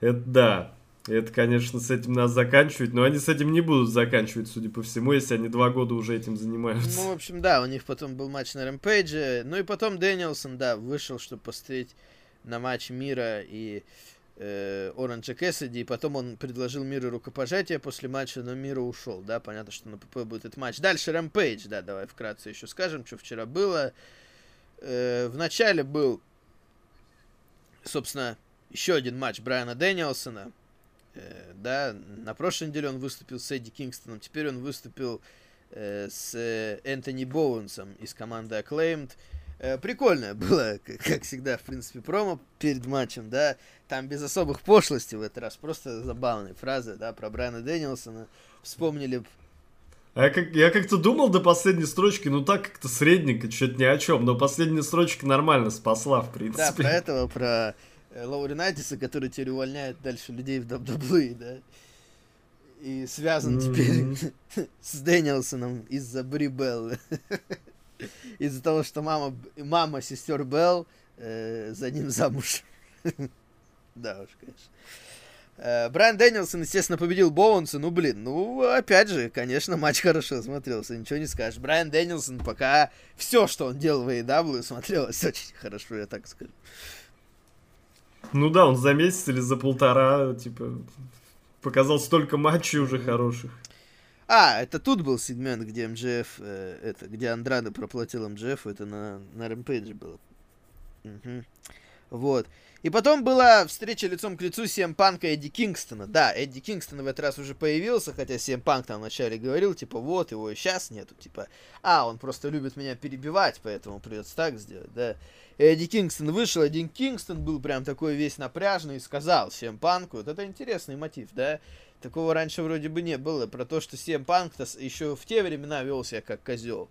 Это да. Это, конечно, с этим надо заканчивать, но они с этим не будут заканчивать, судя по всему, если они два года уже этим занимаются. Ну, в общем, да, у них потом был матч на Рэмпейдже. Ну и потом Дэниелсон, да, вышел, чтобы посмотреть на матч Миро и э, Оранжа Кэссиди. И потом он предложил Миру рукопожатие после матча, но Мира ушел, да. Понятно, что на PPV будет этот матч. Дальше Рэмпейдж, да, давай вкратце еще скажем, что вчера было. Э, в начале был, собственно, еще один матч Брайана Дэниелсона. Э, да, на прошлой неделе он выступил с Эдди Кингстоном, теперь он выступил э, с э, Энтони Боуэнсом из команды Acclaimed. Э, прикольно было, как, всегда, в принципе, промо перед матчем, да, там без особых пошлостей в этот раз, просто забавные фразы, да, про Брайана Дэниелсона. Вспомнили А я, как, я как-то думал до последней строчки, ну так как-то средненько, что-то ни о чем, но последняя строчка нормально спасла, в Да, принципе. про этого, про э, Лоури Найтиса, который теперь увольняет дальше людей в WWE, да. И связан Мгм. теперь с Дэниелсоном из-за Бри Беллы. Из-за того, что мама, мама сестер Белл э, за ним замуж. Да уж, конечно. Э, Брайан Дэнилсон, естественно, победил Боунса. Ну, блин, ну, опять же, конечно, матч хорошо смотрелся, ничего не скажешь. Брайан Дэнилсон пока все, что он делал в AEW, смотрелось очень хорошо, я так скажу. Ну да, он за месяц или за полтора, типа, показал столько матчей уже хороших. А, это тут был сегмент, где МДФ, э, это, где Андрада проплатил МДФ, это на, на Рэмпейдже было. Мгм. Вот. И потом была встреча лицом к лицу CM Панка и Эдди Кингстона. Да, Эдди Кингстон в этот раз уже появился, хотя CM Панк там вначале говорил, типа, вот, его и сейчас нету, типа, а, он просто любит меня перебивать, поэтому придется так сделать, да. Эдди Кингстон вышел, Эдди Кингстон был прям такой весь напряжный и сказал CM Панку, вот это интересный мотив, да, Такого раньше вроде бы не было. Про то, что CM Punk еще в те времена вел себя как козел.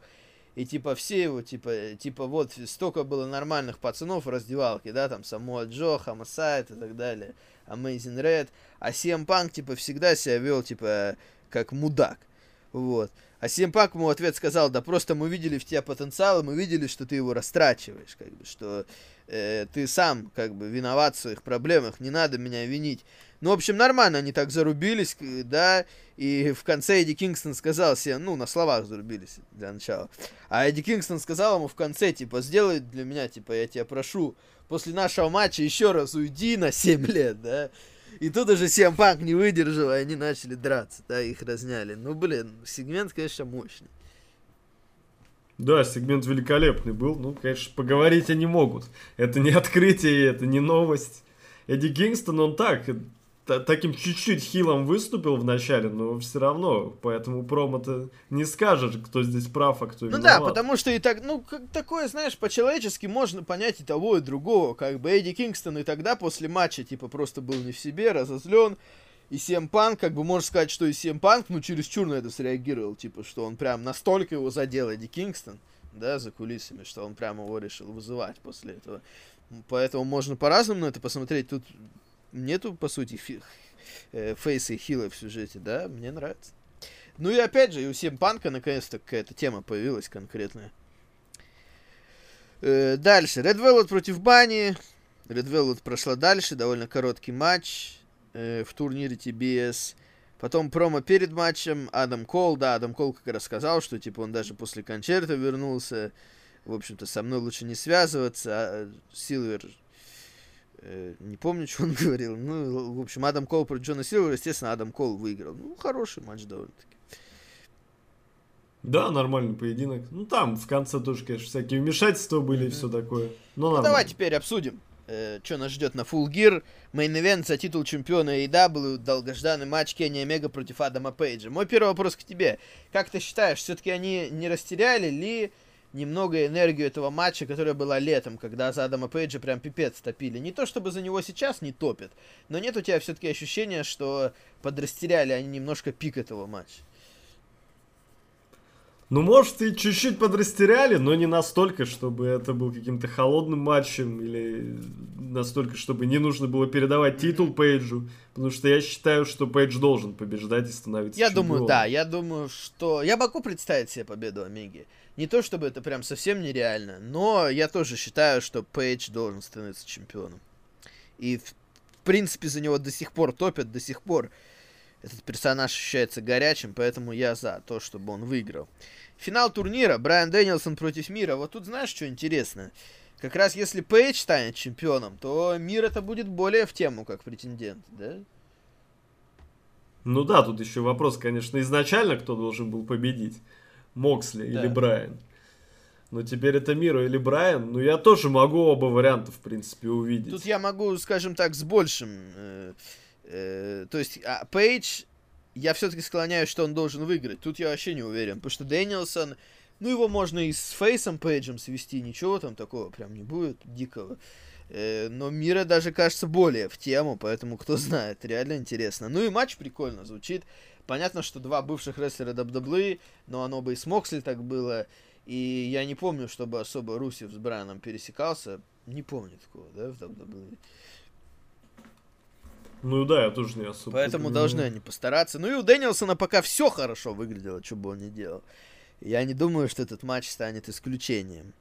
И типа все его, типа, типа вот столько было нормальных пацанов в раздевалке, да, там Самуа Джо, Хамасайт и так далее, Amazing Red. А CM Punk, типа, всегда себя вел, типа, как мудак. Вот. А Punk ему ответ сказал, да просто мы видели в тебе потенциал, мы видели, что ты его растрачиваешь, как бы, что э, ты сам, как бы, виноват в своих проблемах, не надо меня винить. Ну, в общем, нормально они так зарубились, к- да, и в конце Эдди Кингстон сказал себе, ну, на словах зарубились для начала. А Эдди Кингстон сказал ему в конце, типа, сделай для меня, типа, я тебя прошу, после нашего матча еще раз уйди на 7 лет, да. И тут уже CM Punk не выдержал, и они начали драться, да, их разняли. Ну, блин, сегмент, конечно, мощный. Да, сегмент великолепный был. Ну, конечно, поговорить они могут. Это не открытие, это не новость. Эдди Кингстон, он так, та- таким чуть-чуть хилом выступил в начале, но все равно, поэтому промо-то не скажешь, кто здесь прав, а кто Ну виноват. да, потому что и так, ну, как такое, знаешь, по-человечески можно понять и того, и другого. Как бы Эдди Кингстон и тогда после матча, типа, просто был не в себе, разозлен. И CM Punk, как бы, можно сказать, что и CM Punk, ну, чересчур на это среагировал, типа, что он прям настолько его задел, Эдди Кингстон, да, за кулисами, что он прямо его решил вызывать после этого. Поэтому можно по-разному на это посмотреть. Тут нету, по сути, фи- э, фейса и хила в сюжете, да, мне нравится. Ну и опять же, и у всем панка наконец-то какая-то тема появилась конкретная. Э, дальше. Red Velvet против Бани. Red Velvet прошла дальше, довольно короткий матч э, в турнире TBS. Потом промо перед матчем Адам Кол, да, Адам Кол как раз сказал, что типа он даже после концерта вернулся. В общем-то, со мной лучше не связываться. А Силвер не помню, что он говорил. Ну, в общем, Адам Кол против Джона Силвера, естественно, Адам Кол выиграл. Ну, хороший матч довольно-таки. Да, нормальный поединок. Ну, там в конце тоже, конечно, всякие вмешательства были и все такое. Но Ну, нормально. давай теперь обсудим, э, что нас ждет на Full Gear. Мейн-ивент за титул чемпиона AEW, долгожданный матч Кенни Омега против Адама Пейджа. Мой первый вопрос к тебе. Как ты считаешь, все-таки они не растеряли ли немного энергию этого матча, которая была летом, когда за Адама Пейджа прям пипец топили? Не то, чтобы за него сейчас не топят, но нет у тебя все-таки ощущения, что подрастеряли они немножко пик этого матча? Ну, может, и чуть-чуть подрастеряли, но не настолько, чтобы это был каким-то холодным матчем или настолько, чтобы не нужно было передавать титул Пейджу. Потому что я считаю, что Пейдж должен побеждать и становиться Я думаю, чемпионом. да, я думаю, что... Я могу представить себе победу Омеги. Не то, чтобы это прям совсем нереально, но я тоже считаю, что Пейдж должен становиться чемпионом. И, в в принципе, за него до сих пор топят, до сих пор этот персонаж ощущается горячим, поэтому я за то, чтобы он выиграл. Финал турнира. Брайан Дэнилсон против Мира. Вот тут знаешь, что интересно? Как раз если Пейдж станет чемпионом, то Мир это будет более в тему, как претендент, да? Ну да, тут еще вопрос, конечно, изначально кто должен был победить. Моксли Да. или Брайан. Но теперь это Миро или Брайан. Ну я тоже могу оба варианта, в принципе, увидеть. Тут я могу, скажем так, с большим. э, э, то есть, а, Пейдж, я все-таки склоняюсь, что он должен выиграть. Тут я вообще не уверен. Потому что Дэнилсон, ну его можно и с Фейсом Пейджем свести, ничего там такого прям не будет дикого. Э, но Мира даже кажется более в тему, поэтому кто знает, реально интересно. Ну и матч прикольно звучит. Понятно, что два бывших рестлера WWE, но оно бы и с Моксли так было. И я не помню, чтобы особо Русев с Брайаном пересекался. Не помню такого, да, в WWE. Ну да, я тоже не особо. Поэтому понимаю. должны они постараться. Ну и у Дэнилсона пока все хорошо выглядело, что бы он ни делал. Я не думаю, что этот матч станет исключением.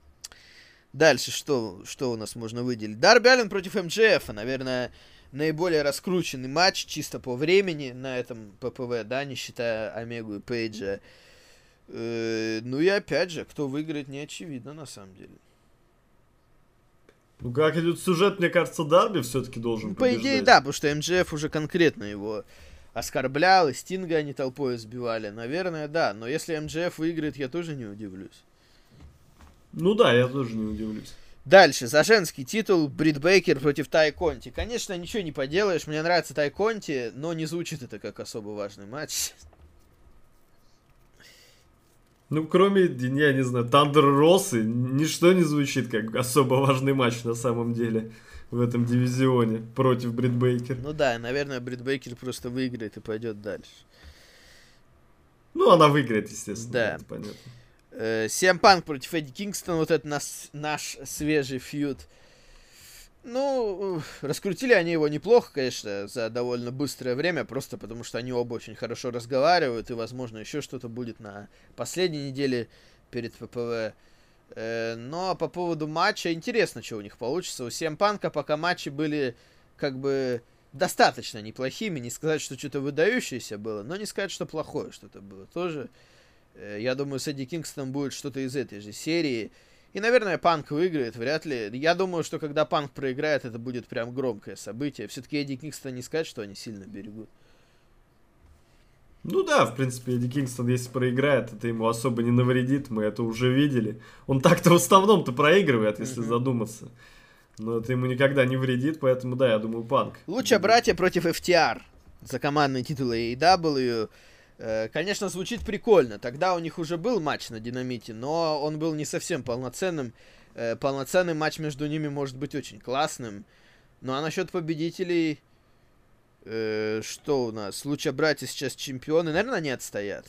Дальше что, что у нас можно выделить? Дарби Аллен против МДФ. Наверное, наиболее раскрученный матч чисто по времени на этом ППВ, да, не считая Омегу и Пейджа. Э, ну и опять же, кто выиграет, не очевидно на самом деле. Ну как идет сюжет, мне кажется, Дарби все-таки должен Ну, По идее, да, потому что МДФ уже конкретно его оскорблял, и Стинга они толпой сбивали. Наверное, да. Но если МДФ выиграет, я тоже не удивлюсь. Ну да, я тоже не удивлюсь. Дальше, за женский титул Брит Бейкер против Тай Конти. Конечно, ничего не поделаешь, мне нравится Тай Конти, но не звучит это как особо важный матч. Ну, кроме, я не знаю, Тандер Розы, ничто не звучит как особо важный матч на самом деле в этом дивизионе против Брит Бейкер. Ну да, наверное, Брит Бейкер просто выиграет и пойдет дальше. Ну, она выиграет, естественно, Да. это понятно. Сиэм Панк против Эдди Кингстон, вот это наш, наш свежий фьюд. Ну, раскрутили они его неплохо, конечно, за довольно быстрое время, просто потому что они оба очень хорошо разговаривают, и, возможно, еще что-то будет на последней неделе перед ППВ. Э, Но по поводу матча, интересно, что у них получится. У Сиэм Панка пока матчи были как бы достаточно неплохими, не сказать, что что-то выдающееся было, но не сказать, что плохое что-то было тоже. Э, Я думаю, с Эдди Кингстоном будет что-то из этой же серии. И, наверное, Панк выиграет, вряд ли. Я думаю, что когда Панк проиграет, это будет прям громкое событие. Все-таки Эдди Кингстон не сказать, что они сильно берегут. Ну да, в принципе, Эдди Кингстон, если проиграет, это ему особо не навредит, мы это уже видели. Он так-то в основном-то проигрывает, если Мгм. задуматься. Но это ему никогда не вредит, поэтому да, я думаю, Панк. Лучше братья против FTR за командные титулы AEW. Э, Конечно, звучит прикольно. Тогда у них уже был матч на Динамите, но он был не совсем полноценным. Э, Полноценный матч между ними может быть очень классным. Ну а насчет победителей... э, Что у нас? Лучше братья сейчас чемпионы. Наверное, они отстоят.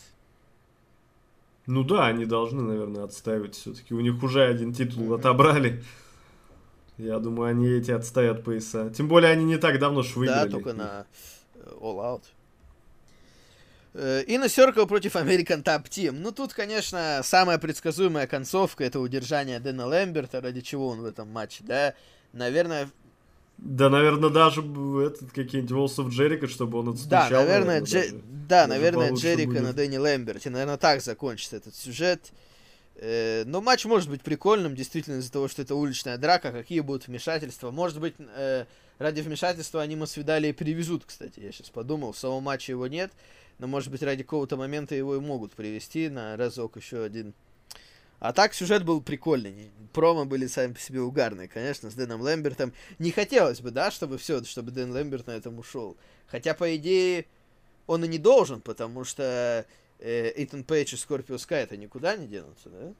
Ну да, они должны, наверное, отстаивать все-таки. У них уже один титул Мгм. отобрали. Я думаю, они эти отстоят пояса. Тем более, они не так давно ж выиграли. Да, только на э, All Out. Э, И на Circle против American Top Team. Ну, тут, конечно, самая предсказуемая концовка это удержание Дэна Лэмберта, ради чего он в этом матче, да. Наверное, Да, наверное, даже этот какие-нибудь Волс of Джерика, чтобы он отстучал. да, наверное, Дже- даже. да, даже наверное, Джерика будет. на Дэнни Лэмберте. Наверное, так закончится этот сюжет. Э, Но матч может быть прикольным, действительно, из-за того, что это уличная драка, какие будут вмешательства. Может быть, э, ради вмешательства они Масвидали и привезут, кстати, я сейчас подумал. В самом матче его нет, но, может быть, ради какого-то момента его и могут привести на разок еще один. А так сюжет был прикольный. Промо были сами по себе угарные, конечно, с Дэном Лэмбертом. Не хотелось бы, да, чтобы все, чтобы Дэн Лэмберт на этом ушел. Хотя, по идее, он и не должен, потому что э, Итан Пейдж и Скорпио Скай это никуда не денутся, да?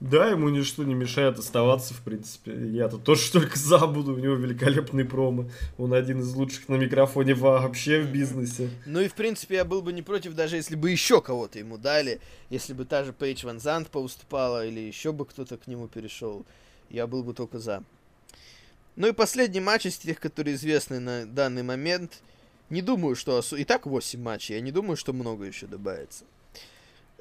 Да, ему ничто не мешает оставаться, в принципе. Я-то тоже только за буду, у него великолепный промо. Он один из лучших на микрофоне вообще в бизнесе. Ну и, в принципе, я был бы не против, даже если бы еще кого-то ему дали. Если бы та же Пейдж Ван Зант поуступала, или еще бы кто-то к нему перешел. Я был бы только за. Ну и последний матч из тех, которые известны на данный момент. Не думаю, что... И так 8 матчей. Я не думаю, что много еще добавится.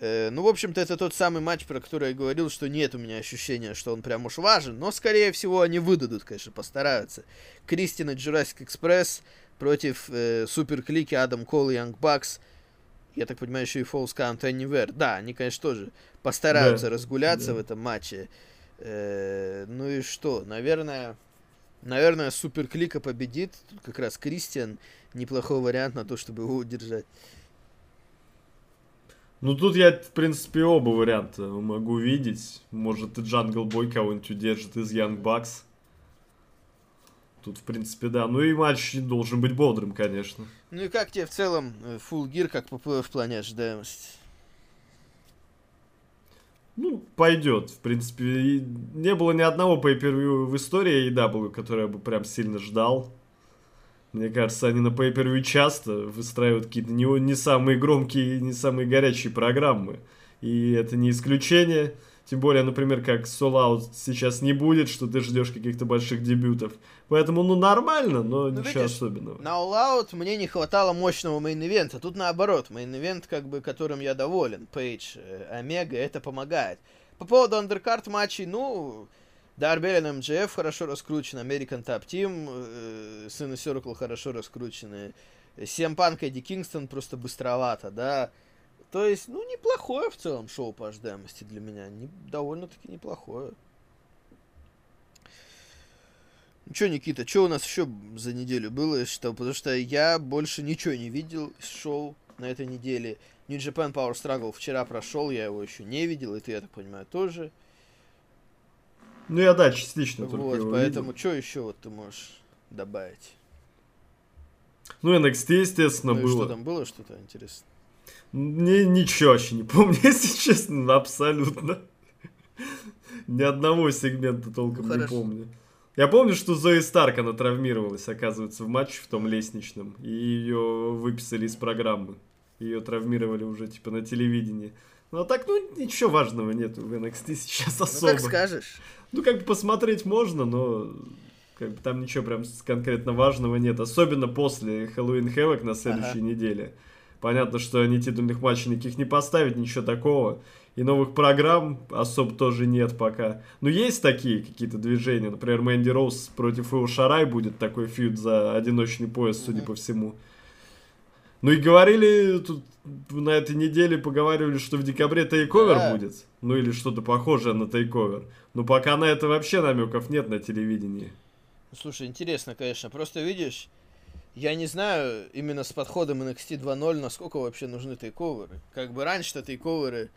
Э, ну, в общем-то, это тот самый матч, про который я говорил, что нет у меня ощущения, что он прям уж важен. Но, скорее всего, они выдадут, конечно, постараются. Кристина Jurassic Express против э, Суперклики Адам Кол и Янг Бакс. Я так понимаю, еще и Falls Count Anywhere. Да, они, конечно, тоже постараются Да, разгуляться да. в этом матче. Э, ну и что? Наверное, наверное, Суперклика победит. Тут как раз Кристиан неплохой вариант на то, чтобы его удержать. Ну, тут я, в принципе, оба варианта могу видеть. Может, и Джангл Бой кого-нибудь удержит из Young Bucks. Тут, в принципе, да. Ну и матч должен быть бодрым, конечно. Ну и как тебе в целом э, Full Gear, как в плане ожидаемости? Ну, пойдет. В принципе, и не было ни одного pay в истории AEW, который я бы прям сильно ждал. Мне кажется, они на pay часто выстраивают какие-то не, не самые громкие, не самые горячие программы. И это не исключение. Тем более, например, как All Out сейчас не будет, что ты ждешь каких-то больших дебютов. Поэтому, ну, нормально, но Ну, ничего видишь, особенного. На All Out мне не хватало мощного main event а. Тут наоборот, main event, как бы, которым я доволен. Пейдж, э, Омега, это помогает. По поводу андеркарт матчей, ну, Дарби Аллен МДФ хорошо раскручен, American Top Team, э, Сын и Circle хорошо раскручены. Сем Панк Эдди Кингстон просто быстровато, да. То есть, ну, неплохое в целом шоу по ожидаемости для меня. Не, довольно-таки неплохое. Ну что, Никита, что у нас еще за неделю было? Что, потому что я больше ничего не видел из шоу на этой неделе. New Japan Power Struggle вчера прошел, я его еще не видел, и ты, я так понимаю, тоже. Ну, я, да, частично только Вот, поэтому что еще вот ты можешь добавить? Ну, NXT, естественно, ну было. что там было, что-то интересное? Не, ничего вообще не помню, если честно, абсолютно. Ни одного сегмента толком Ну, не хорошо. помню. Я помню, что Зои Старк, она травмировалась, оказывается, в матче в том лестничном. И ее выписали из программы. Ее травмировали уже, типа, на телевидении. Ну, а так, ну, ничего важного нету в NXT сейчас Ну, особо. как скажешь. Ну, как бы посмотреть можно, но как бы там ничего прям конкретно важного нет. Особенно после Хэллоуин Havoc на следующей Ага. неделе. Понятно, что они титульных матчей никаких не поставят, ничего такого. И новых программ особо тоже нет пока. Но есть такие какие-то движения. Например, Мэнди Роуз против Ио Шарай будет такой фьюд за одиночный пояс, судя по всему. Ну и говорили, тут на этой неделе поговаривали, что в декабре тейковер Да. будет. Ну или что-то похожее на тейковер. Но пока на это вообще намеков нет на телевидении. Слушай, интересно, конечно. Просто видишь, я не знаю именно с подходом NXT 2.0, насколько вообще нужны тейковеры. Как бы раньше-то тейковеры...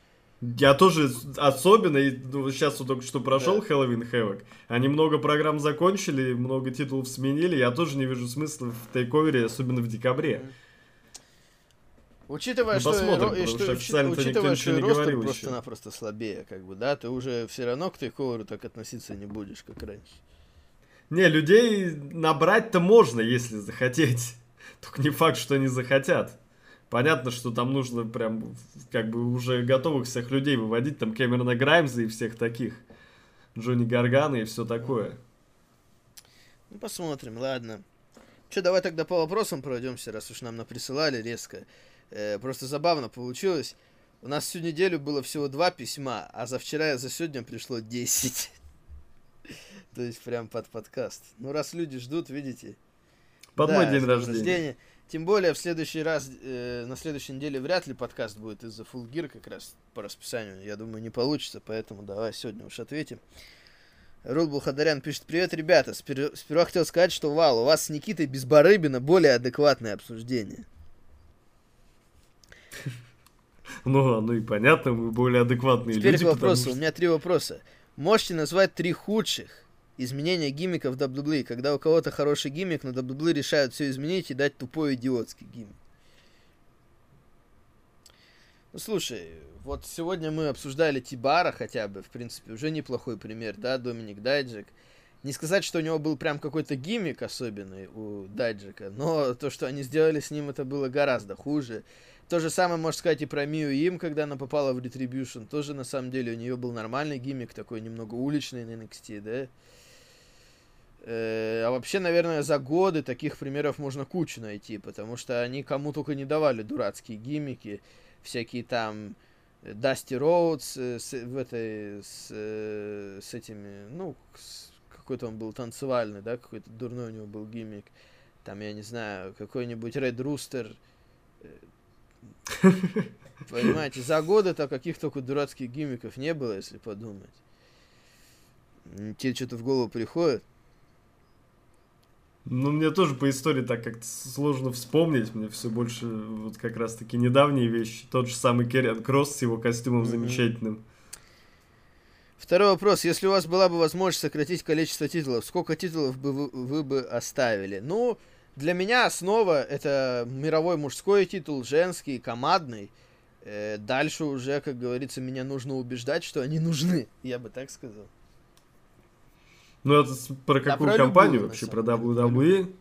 Я тоже особенно, и, ну, сейчас вот только что прошел Да. Хэллоуин Хэвок, они много программ закончили, много титулов сменили, я тоже не вижу смысла в тейковере, особенно в декабре. Учитывая, Ну, что, и посмотрим, и что, что учитывая, что ростер просто-напросто слабее, как бы, да, ты уже все равно к тейковеру так относиться не будешь, как раньше. Не, людей набрать-то можно, если захотеть. Только не факт, что они захотят. Понятно, что там нужно прям как бы уже готовых всех людей выводить, там Кэмерона Граймза и всех таких. Джонни Гаргана и все такое. Ну, посмотрим, ладно. Че, давай тогда по вопросам пройдемся, раз уж нам наприсылали резко. Э, просто забавно получилось. У нас всю неделю было всего два письма, а за вчера и за сегодня пришло 10. То есть прям под подкаст. Ну, раз люди ждут, видите. Под Да, мой день днем рождения. Тем более в следующий раз, э, на следующей неделе вряд ли подкаст будет из-за Gear как раз по расписанию. Я думаю, не получится, поэтому давай сегодня уж ответим. Рул Бухадарян пишет, привет, ребята. Спер- Сперва хотел сказать, что вал, у вас с Никитой Безбарыбина более адекватное обсуждение. Ну, ну и понятно, мы более адекватные Теперь люди. к вопросу. потому У меня три вопроса. Можете назвать три худших изменения гиммиков WWE, когда у кого-то хороший гиммик, но WWE решают все изменить и дать тупой идиотский гиммик? Ну, слушай, вот сегодня мы обсуждали Тибара хотя бы, в принципе, уже неплохой пример, да, Доминик Дайджик. Не сказать, что у него был прям какой-то гиммик особенный у Дайджика, но то, что они сделали с ним, это было гораздо хуже. То же самое можно сказать и про Мию Им, когда она попала в Retribution. Тоже, на самом деле, у нее был нормальный гиммик, такой немного уличный на NXT, да? Э, а вообще, наверное, за годы таких примеров можно кучу найти, потому что они кому только не давали дурацкие гиммики, всякие там э, Дасти Роудс э, с, в этой, с, э, с этими, ну, какой-то он был танцевальный, да, какой-то дурной у него был гиммик. Там, я не знаю, какой-нибудь Ред Рустер. Понимаете, за годы-то каких только дурацких гиммиков не было, если подумать. Тебе что-то в голову приходит? Ну, мне тоже по истории так как-то сложно вспомнить. Мне все больше вот как раз-таки недавние вещи. Тот же самый Керриан Кросс с его костюмом Мгм. замечательным. Второй вопрос. Если у вас была бы возможность сократить количество титулов, сколько титулов бы вы, вы бы оставили? Ну, для меня основа это мировой мужской титул, женский, командный. Э, дальше уже, как говорится, меня нужно убеждать, что они нужны. Я бы так сказал. Ну, это про какую про компанию любую, вообще? Про деле, про WWE?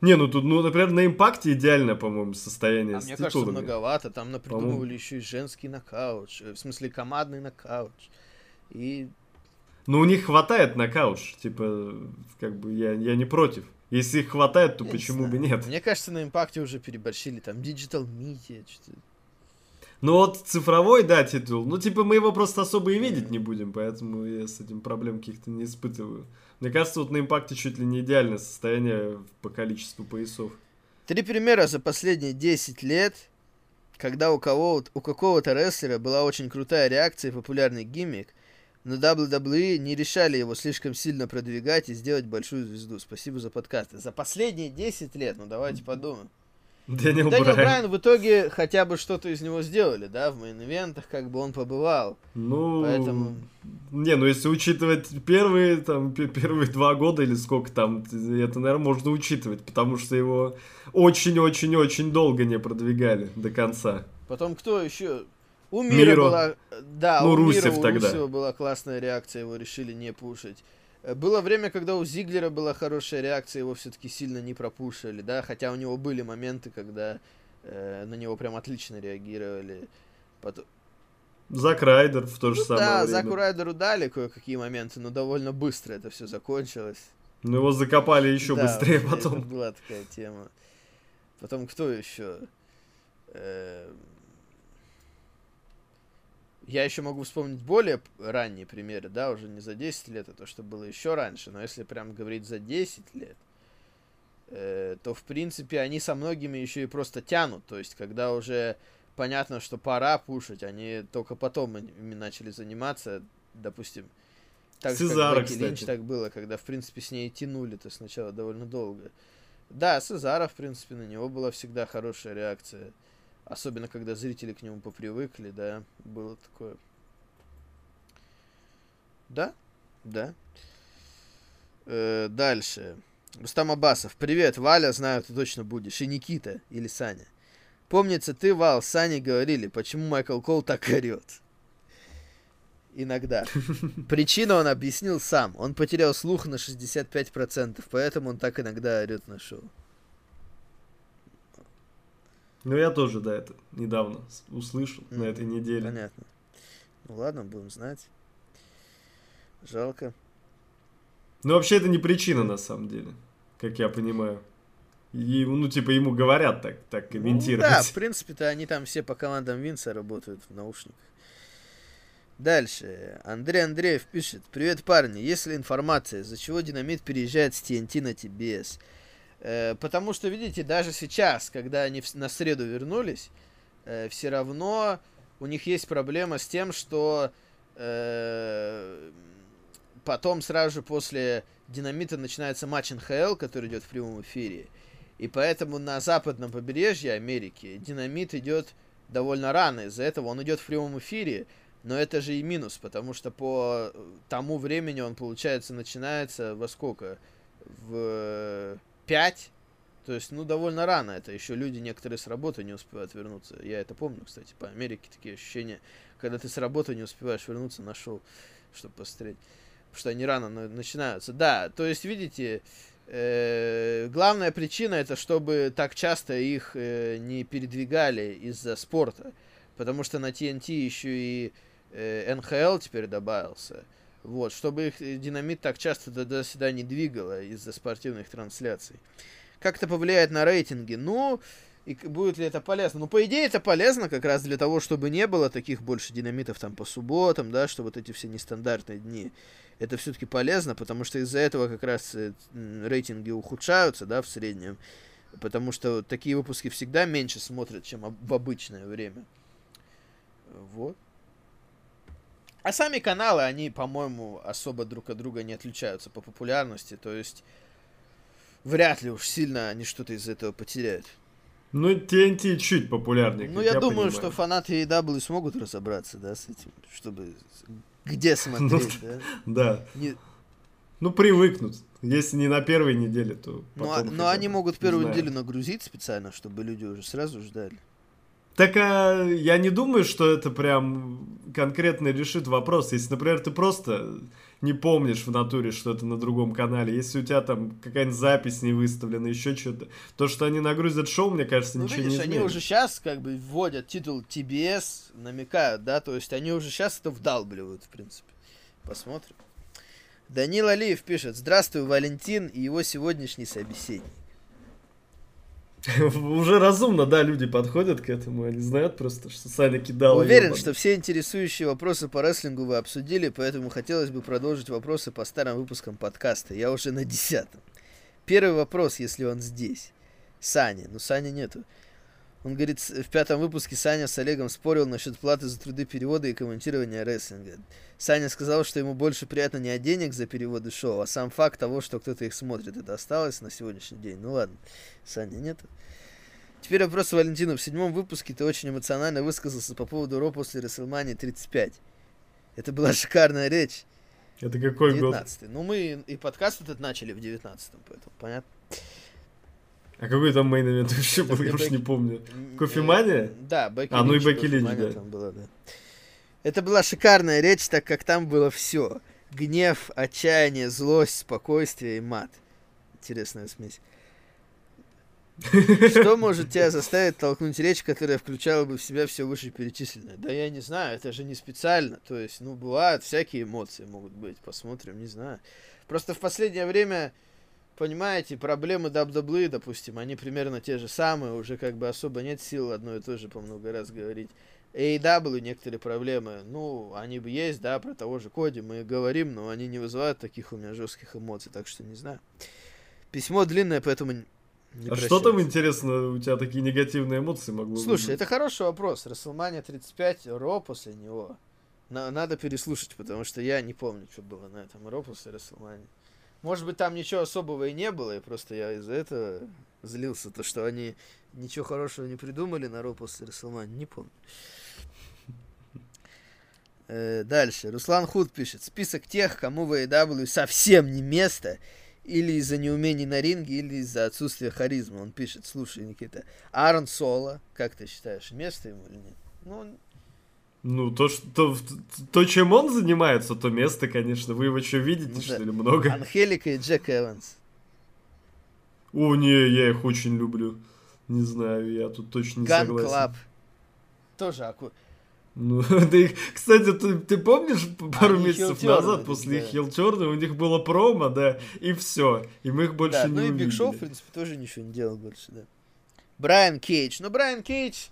Не, ну тут, ну, например, на импакте идеальное, по-моему, состояние А с мне кажется, титулами. многовато. Там напридумывали еще и женский нокаут. ш- В смысле, командный нокаут. И Ну, у них хватает на кауч. Типа, как бы я, я не против. Если их хватает, то я почему бы нет? Мне кажется, на импакте уже переборщили. Там Digital Media, что-то. Ну вот цифровой, да, титул. Ну, типа, мы его просто особо и видеть не будем, поэтому я с этим проблем каких-то не испытываю. Мне кажется, вот на импакте чуть ли не идеальное состояние по количеству поясов. Три примера за последние 10 лет, когда у, кого у какого-то рестлера была очень крутая реакция и популярный гиммик, но WWE не решали его слишком сильно продвигать и сделать большую звезду. Спасибо за подкасты. За последние 10 лет, ну давайте подумаем. Дэниел, Дэниел Брайан. Брайан в итоге хотя бы что-то из него сделали, да, в мейн-ивентах, как бы он побывал. Ну, Поэтому- не, ну если учитывать первые, там, пе- первые два года или сколько там, это, наверное, можно учитывать, потому что его очень-очень-очень долго не продвигали до конца. Потом кто еще? У Мира Миро. была... Да, Ну, у Русев Мира, у тогда. Русева была классная реакция, его решили не пушить. Э, Было время, когда у Зиглера была хорошая реакция, его все-таки сильно не пропушили, да, хотя у него были моменты, когда э, на него прям отлично реагировали. Потом... Зак Райдер в то же Ну самое да, время. Заку Райдеру дали кое-какие моменты, но довольно быстро это все закончилось. Но его закопали еще Да, быстрее потом. была такая тема. Потом кто еще? Я еще могу вспомнить более ранние примеры, да, уже не за 10 лет, а то, что было еще раньше. Но если прям говорить за 10 лет, э, то, в принципе, они со многими еще и просто тянут. То есть, когда уже понятно, что пора пушить, они только потом им- ими начали заниматься, допустим. Так же, Сезаро, как Линч так было, когда, в принципе, с ней тянули-то сначала довольно долго. Да, Сезара, в принципе, на него была всегда хорошая реакция. Особенно, когда зрители к нему попривыкли, да, было такое. Да, да. Э, дальше. Рустам Абасов. Привет, Валя, знаю, ты точно будешь. И Никита, или Саня. Помнится, ты, Вал, с Саней говорили, почему Майкл Кол так орет. Иногда. Причину он объяснил сам. Он потерял слух на 65%, поэтому он так иногда орет на шоу. Ну, я тоже, да, это недавно услышал, на Мгм, этой неделе. Понятно. Ну ладно, будем знать. Жалко. Ну, вообще, это не причина, на самом деле, как я понимаю. И, ну, типа, ему говорят так, так Ну, комментировать. да, в принципе-то они там все по командам Винса работают в наушниках. Дальше. Андрей Андреев пишет. Привет, парни. Есть ли информация, из-за чего динамит переезжает с TNT на TBS? Э, потому что, видите, даже сейчас, когда они на среду вернулись, все равно у них есть проблема с тем, что э, потом сразу же после динамита начинается матч НХЛ, который идет в прямом эфире. И поэтому на западном побережье Америки динамит идет довольно рано. Из-за этого он идет в прямом эфире. Но это же и минус, потому что по тому времени он, получается, начинается во сколько? В 5? То есть, ну, довольно рано. Это еще люди некоторые с работы не успевают вернуться. Я это помню, кстати, по Америке такие ощущения, когда ты с работы не успеваешь вернуться на шоу, чтобы посмотреть. Потому что они рано на- начинаются. Да, то есть, видите, э, главная причина это чтобы так часто их э, не передвигали из-за спорта. Потому что на TNT еще и э, НХЛ теперь добавился. Вот, чтобы их э, динамит так часто туда-сюда не двигало из-за спортивных трансляций. Как это повлияет на рейтинги? Ну, и будет ли это полезно? Ну, по идее, это полезно как раз для того, чтобы не было таких больше динамитов там по субботам, да, что вот эти все нестандартные дни. Это все-таки полезно, потому что из-за этого как раз э, рейтинги ухудшаются, да, в среднем. Потому что такие выпуски всегда меньше смотрят, чем в обычное время. Вот. А сами каналы, они, по-моему, особо друг от друга не отличаются по популярности. То есть, вряд ли уж сильно они что-то из этого потеряют. Ну, TNT чуть популярнее, Ну, я, я думаю, понимаю. что фанаты AEW смогут разобраться, да, с этим, чтобы... Где смотреть, да? Да. Не- Ну, привыкнут. Если не на первой неделе, то Ну, а- потом но хотя они бы. могут первую знаю. неделю нагрузить специально, чтобы люди уже сразу ждали. Так а, я не думаю, что это прям конкретно решит вопрос. Если, например, ты просто не помнишь в натуре, что это на другом канале, если у тебя там какая-нибудь запись не выставлена, еще что-то, то, что они нагрузят шоу, мне кажется, Ну, ничего видишь, не они изменит. уже сейчас как бы вводят титул TBS, намекают, да, то есть они уже сейчас это вдалбливают, в принципе. Посмотрим. Данил Алиев пишет, здравствуй, Валентин и его сегодняшний собеседник. Уже разумно, да, люди подходят к этому, они знают просто, что Саня кидал. Уверен, что все интересующие вопросы по рестлингу вы обсудили, поэтому хотелось бы продолжить вопросы по старым выпускам подкаста. Я уже на десятом. Первый вопрос, если он здесь. Саня. Ну, Саня нету. Он говорит, в пятом выпуске Саня с Олегом спорил насчет платы за труды перевода и комментирования рестлинга. Саня сказал, что ему больше приятно не от денег за переводы шоу, а сам факт того, что кто-то их смотрит. Это осталось на сегодняшний день. Ну ладно, Саня нету. Теперь вопрос Валентину. В седьмом выпуске ты очень эмоционально высказался по поводу Ро после WrestleMania 35. Это была шикарная речь. Это какой год? 19 Ну, мы и подкаст этот начали в 19-м, поэтому понятно. А какой там мейн вообще Это был, я где уж Бек- не помню. Кофемания? Да, Бекки А, ну и Бекки Линч, да. была, да. Это была шикарная речь, так как там было все. Гнев, отчаяние, злость, спокойствие и мат. Интересная смесь. Что может тебя заставить толкнуть речь, которая включала бы в себя все вышеперечисленное? Да я не знаю, это же не специально. То есть, ну, бывают всякие эмоции могут быть. Посмотрим, не знаю. Просто в последнее время, понимаете, проблемы WWE, допустим, они примерно те же самые. Уже как бы особо нет сил одно и то же по много раз говорить. AEW некоторые проблемы, ну, они бы есть, да, про того же Коди мы говорим, но они не вызывают таких у меня жестких эмоций, так что не знаю. Письмо длинное, поэтому не А что там, интересно, у тебя такие негативные эмоции могло Слушай, вызвать? это хороший вопрос. WrestleMania 35, Ро после него. На- надо переслушать, потому что я не помню, что было на этом Ро после WrestleMania. Может быть, там ничего особого и не было, и просто я из-за этого злился, то, что они ничего хорошего не придумали на Ро после WrestleMania, не помню. Э, дальше. Руслан Худ пишет. Список тех, кому в AEW совсем не место, или из-за неумений на ринге, или из-за отсутствия харизмы. Он пишет, слушай, Никита, Аарон Соло, как ты считаешь, место ему или нет? Ну, Ну, то, что, то, чем он занимается, то место, конечно. Вы его что, видите, Ну что да. ли, много? Анхелика и Джек Эванс. О, не, я их очень люблю. Не знаю, я тут точно не Ган согласен. Клаб. Тоже аку... Ну, да их, кстати, ты, ты помнишь пару Они месяцев хилтерны, назад после да. их хилтерна у них было промо, да, и все. И мы их больше Да, не ну и увидели. Биг Шоу, в принципе, тоже ничего не делал больше, да. Брайан Кейдж. Ну, Брайан Кейдж,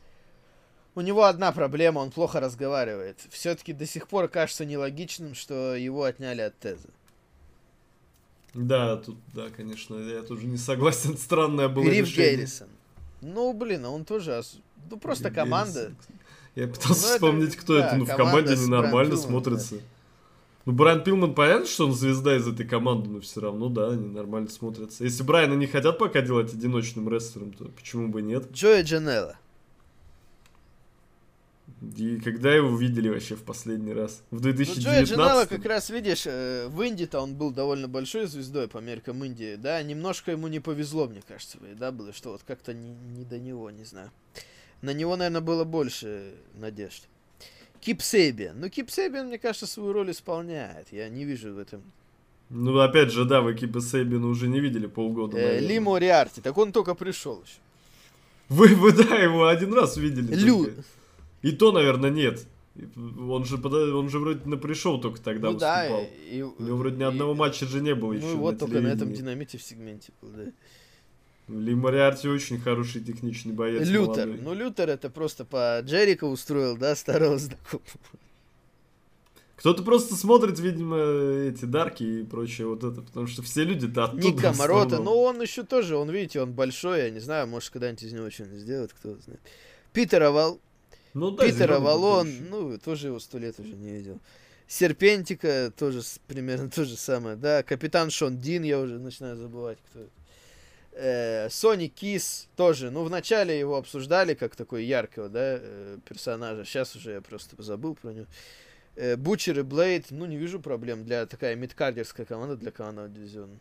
у него одна проблема, он плохо разговаривает. Все-таки до сих пор кажется нелогичным, что его отняли от Теза. Да, тут, да, конечно, я тоже не согласен. Странное было Гриф решение. Геррисон. Ну, блин, а он тоже... Ну, просто Гриф команда. Геррисон. Я пытался Ну, это, вспомнить, кто да, это. Ну, в команде ненормально смотрится. Ну, Брайан Пилман, понятно, что он звезда из этой команды, но все равно, да, они нормально смотрятся. Если Брайана не хотят пока делать одиночным рестлером, то почему бы нет? Джои Джанелла. И когда его видели вообще в последний раз? В Ну, Джои 2019 Джанелла как раз, видишь, э, в Инди-то он был довольно большой звездой по меркам Индии, да, немножко ему не повезло, мне кажется, да, было, что вот как-то не, не до него, не знаю. На него, наверное, было больше надежд. Кип Сейбиан. Ну, Кип Сейбиан, мне кажется, свою роль исполняет. Я не вижу в этом. Ну, опять же, да, вы Кипа Сейбина уже не видели полгода. Э. Ли Мориарти. Так он только пришел еще. Вы, вы, да, его один раз видели. Лю. только. И то, наверное, нет. Он же, он же вроде на пришел только тогда ну да, выступал. и, и- У него вроде ни и- одного матча же не было еще Ну вот на только на этом динамите в сегменте был, да. Ли Мориарти очень хороший техничный боец. Лютер. молодой. Ну, Лютер это просто по Джерика устроил, да, старого знакомого. Кто-то просто смотрит, видимо, эти дарки и прочее вот это, потому что все люди-то оттуда. Ник в Камарота, основном. ну он еще тоже, он, видите, он большой, я не знаю, может, когда-нибудь из него что-нибудь сделают, кто знает. Питер Авал... Ну да, Питер зелёный Авалон, такой ещё. ну, тоже его сто лет уже не видел. Серпентика тоже примерно то же самое, да. Капитан Шон Дин, я уже начинаю забывать, кто это. Э, Сони Кис тоже, ну, вначале его обсуждали как такой яркого, да, э, персонажа, сейчас уже я просто забыл про него. Э, Бучер и Блейд, ну, не вижу проблем для такая мидкардерская команда для командного дивизиона.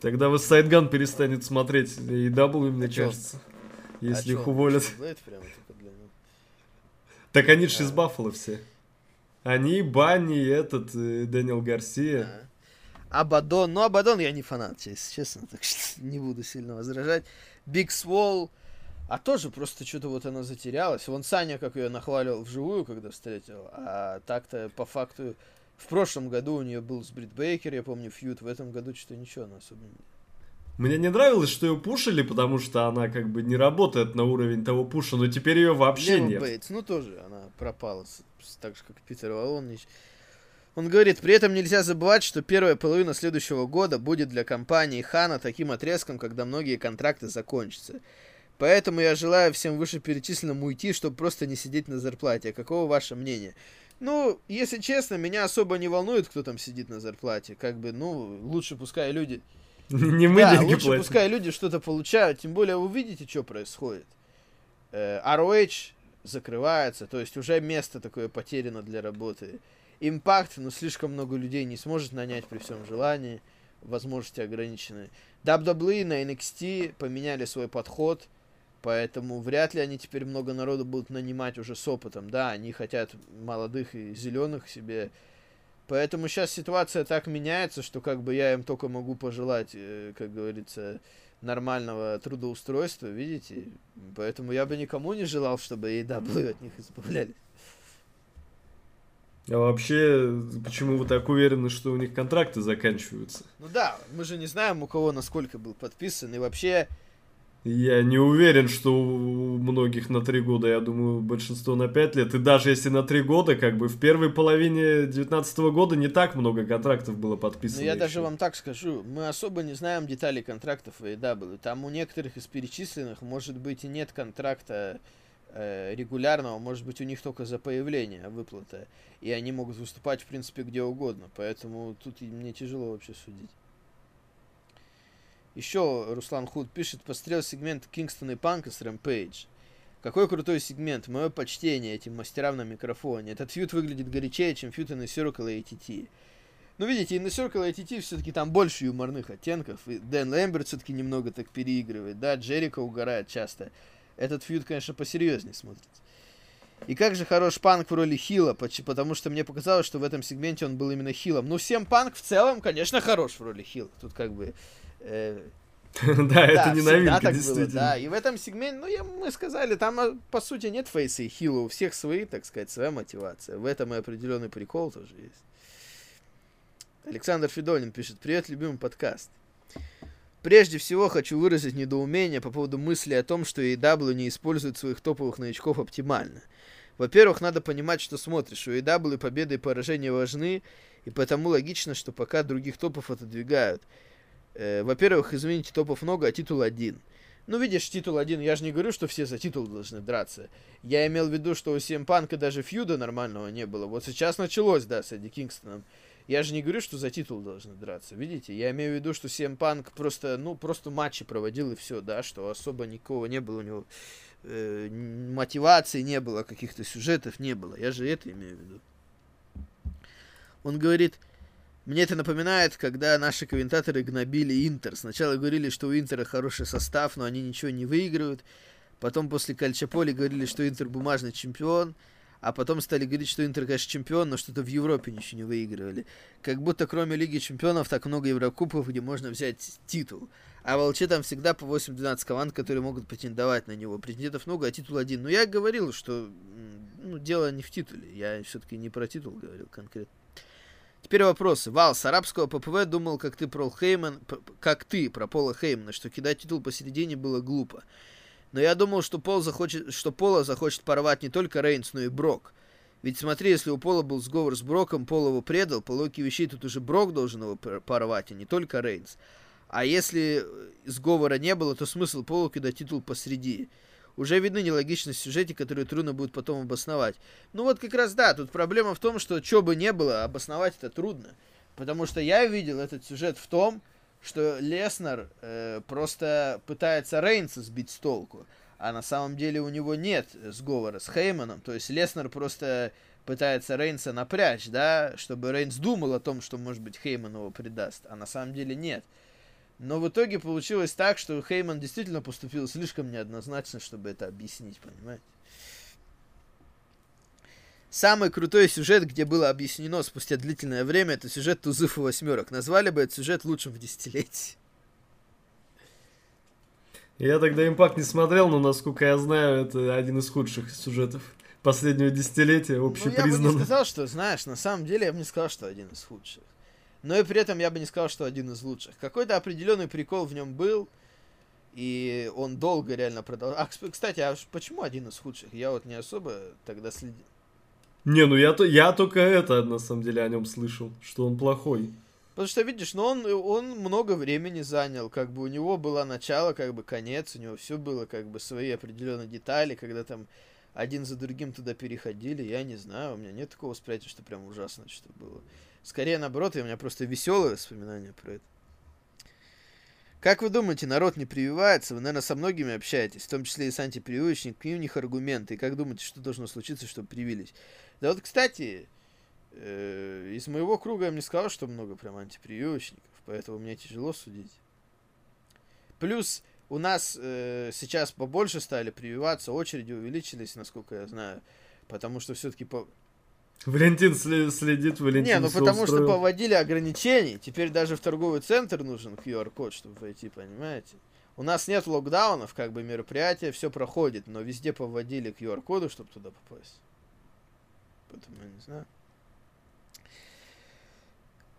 Тогда вы Сайдган перестанет смотреть и W, мне А кажется. Если А их уволят. Бучер Блейд только для него. Так они же из Баффала все. Они, Банни, этот, э, Дэниел Гарсия. Абадон, ну Абадон я не фанат, если честно, так что не буду сильно возражать. Биг Свол, а тоже просто что-то вот она затерялась. Вон Саня, как ее нахваливал вживую, когда встретил, а так-то по факту в прошлом году у нее был с Брит Бейкер, я помню, feud, в этом году что-то ничего она особо. Мне не нравилось, что ее пушили, потому что она как бы не работает на уровень того пуша, но теперь ее вообще Лева нет. Бейтс, ну тоже она пропала, так же, как Питер Валон. Он говорит, при этом нельзя забывать, что первая половина следующего года будет для компании Хана таким отрезком, когда многие контракты закончатся. Поэтому я желаю всем вышеперечисленным уйти, чтобы просто не сидеть на зарплате. Каково ваше мнение? Ну, если честно, меня особо не волнует, кто там сидит на зарплате. Как бы, ну, лучше пускай люди... Не мы да, деньги лучше платим. пускай люди что-то получают. Тем более вы видите, что происходит. Э, ROH закрывается, то есть уже место такое потеряно для работы. Импакт, ну, слишком много людей не сможет нанять при всем желании, возможности ограничены. WWE на NXT поменяли свой подход, поэтому вряд ли они теперь много народу будут нанимать уже с опытом. Да, они хотят молодых и зеленых себе. Поэтому сейчас ситуация так меняется, что как бы я им только могу пожелать, э, как говорится, нормального трудоустройства, видите? Поэтому я бы никому не желал, чтобы AEW от них избавлялись. А вообще, почему вы так уверены, что у них контракты заканчиваются? Ну да, мы же не знаем, у кого насколько был подписан, и вообще, Я не уверен, что у многих на три года, я думаю, большинство на пять лет. И даже если на три года, как бы в первой половине 19 года не так много контрактов было подписано. ну я еще. даже вам так скажу, мы особо не знаем деталей контрактов AEW. Там у некоторых из перечисленных, может быть, и нет контракта э, регулярного, может быть, у них только за появление выплата. И они могут выступать, в принципе, где угодно. Поэтому тут мне тяжело вообще судить. Еще Руслан Худ пишет, посмотрел сегмент Кингстон и Панка с Рэмпейдж. Какой крутой сегмент, мое почтение этим мастерам на микрофоне. Этот фьют выглядит горячее, чем фьют Inner Circle и ATT. Ну, видите, Inner Circle и ATT все-таки там больше юморных оттенков. И Дэн Лэмберт все-таки немного так переигрывает. Да, Джерика угорает часто. Этот фьюд, конечно, посерьезнее смотрится. И как же хорош Панк в роли Хила, потому что мне показалось, что в этом сегменте он был именно Хилом. Ну, всем Панк в целом, конечно, хорош в роли Хила. Тут как бы... э, Да, это было, действительно. да. И в этом сегменте, ну, мы сказали, там, а, по сути, нет фейса и хила, у всех свои, так сказать, своя мотивация. В этом и определенный прикол тоже есть. Александр Федолин пишет, привет, любимый подкаст. Прежде всего, хочу выразить недоумение по поводу мысли о том, что AEW не использует своих топовых новичков оптимально. Во-первых, надо понимать, что смотришь. У AEW победы и поражения важны, и потому логично, что пока других топов отодвигают. Э, во-первых, извините, топов много, а титул один. Ну, видишь, титул один, я же не говорю, что все за титул должны драться. Я имел в виду, что у CM Панка даже фьюда нормального не было. Вот сейчас началось, да, с Эдди Кингстоном. Я же не говорю, что за титул должны драться, видите? Я имею в виду, что CM Панк просто, ну, просто матчи проводил и все, да, что особо никого не было у него, э, мотивации не было, каких-то сюжетов не было. Я же это имею в виду. Он говорит, мне это напоминает, когда наши комментаторы гнобили Интер. Сначала говорили, что у Интера хороший состав, но они ничего не выигрывают. Потом после Кальчаполи говорили, что Интер бумажный чемпион. А потом стали говорить, что Интер, конечно, чемпион, но что-то в Европе ничего не выигрывали. Как будто кроме Лиги Чемпионов так много Еврокубков, где можно взять титул. А в Волче там всегда по 8-12 команд, которые могут претендовать на него. Претендентов много, а титул один. Но я говорил, что ну, дело не в титуле. Я все-таки не про титул говорил конкретно. Теперь вопросы. Вал, с арабского ППВ думал, как ты про Хейман, как ты про Пола Хеймана, что кидать титул посередине было глупо. Но я думал, что Пол захочет, что Пола захочет порвать не только Рейнс, но и Брок. Ведь смотри, если у Пола был сговор с Броком, Пол его предал, по логике вещей тут уже Брок должен его пор- порвать, а не только Рейнс. А если э, сговора не было, то смысл Полу кидать титул посреди. Уже видны нелогичность в сюжете, которую трудно будет потом обосновать. Ну вот как раз да, тут проблема в том, что что бы не было, обосновать это трудно. Потому что я видел этот сюжет в том, что Леснер э, просто пытается Рейнса сбить с толку, а на самом деле у него нет сговора с Хейманом. То есть Леснер просто пытается Рейнса напрячь, да, чтобы Рейнс думал о том, что, может быть, Хейман его предаст, а на самом деле нет. Но в итоге получилось так, что Хейман действительно поступил слишком неоднозначно, чтобы это объяснить, понимаете? Самый крутой сюжет, где было объяснено спустя длительное время, это сюжет Тузыф и Восьмерок. Назвали бы этот сюжет лучшим в десятилетии. Я тогда импакт не смотрел, но насколько я знаю, это один из худших сюжетов последнего десятилетия, Ну, я бы не общепризнанно. сказал, что, знаешь, на самом деле я бы не сказал, что один из худших. Но и при этом я бы не сказал, что один из лучших. Какой-то определенный прикол в нем был, и он долго реально продолжал. А, кс- кстати, а почему один из худших? Я вот не особо тогда следил. Не, ну я, то, я только это, на самом деле, о нем слышал, что он плохой. Потому что, видишь, ну он, он много времени занял, как бы у него было начало, как бы конец, у него все было как бы свои определенные детали, когда там один за другим туда переходили, я не знаю, у меня нет такого восприятия, что прям ужасно что было. Скорее наоборот, у меня просто веселые воспоминания про это. Как вы думаете, народ не прививается? Вы, наверное, со многими общаетесь, в том числе и с антипрививочниками, и у них аргументы. И как думаете, что должно случиться, чтобы привились? Да вот, кстати, э, из моего круга я бы не сказал, что много прям антипрививочников, поэтому мне тяжело судить. Плюс у нас э, сейчас побольше стали прививаться, очереди увеличились, насколько я знаю, потому что все-таки по... Валентин сле- следит, Валентин Не, ну потому что устроил. поводили ограничений. Теперь даже в торговый центр нужен QR-код, чтобы войти, понимаете? У нас нет локдаунов, как бы мероприятие, все проходит, но везде поводили QR-коды, чтобы туда попасть. Поэтому я не знаю.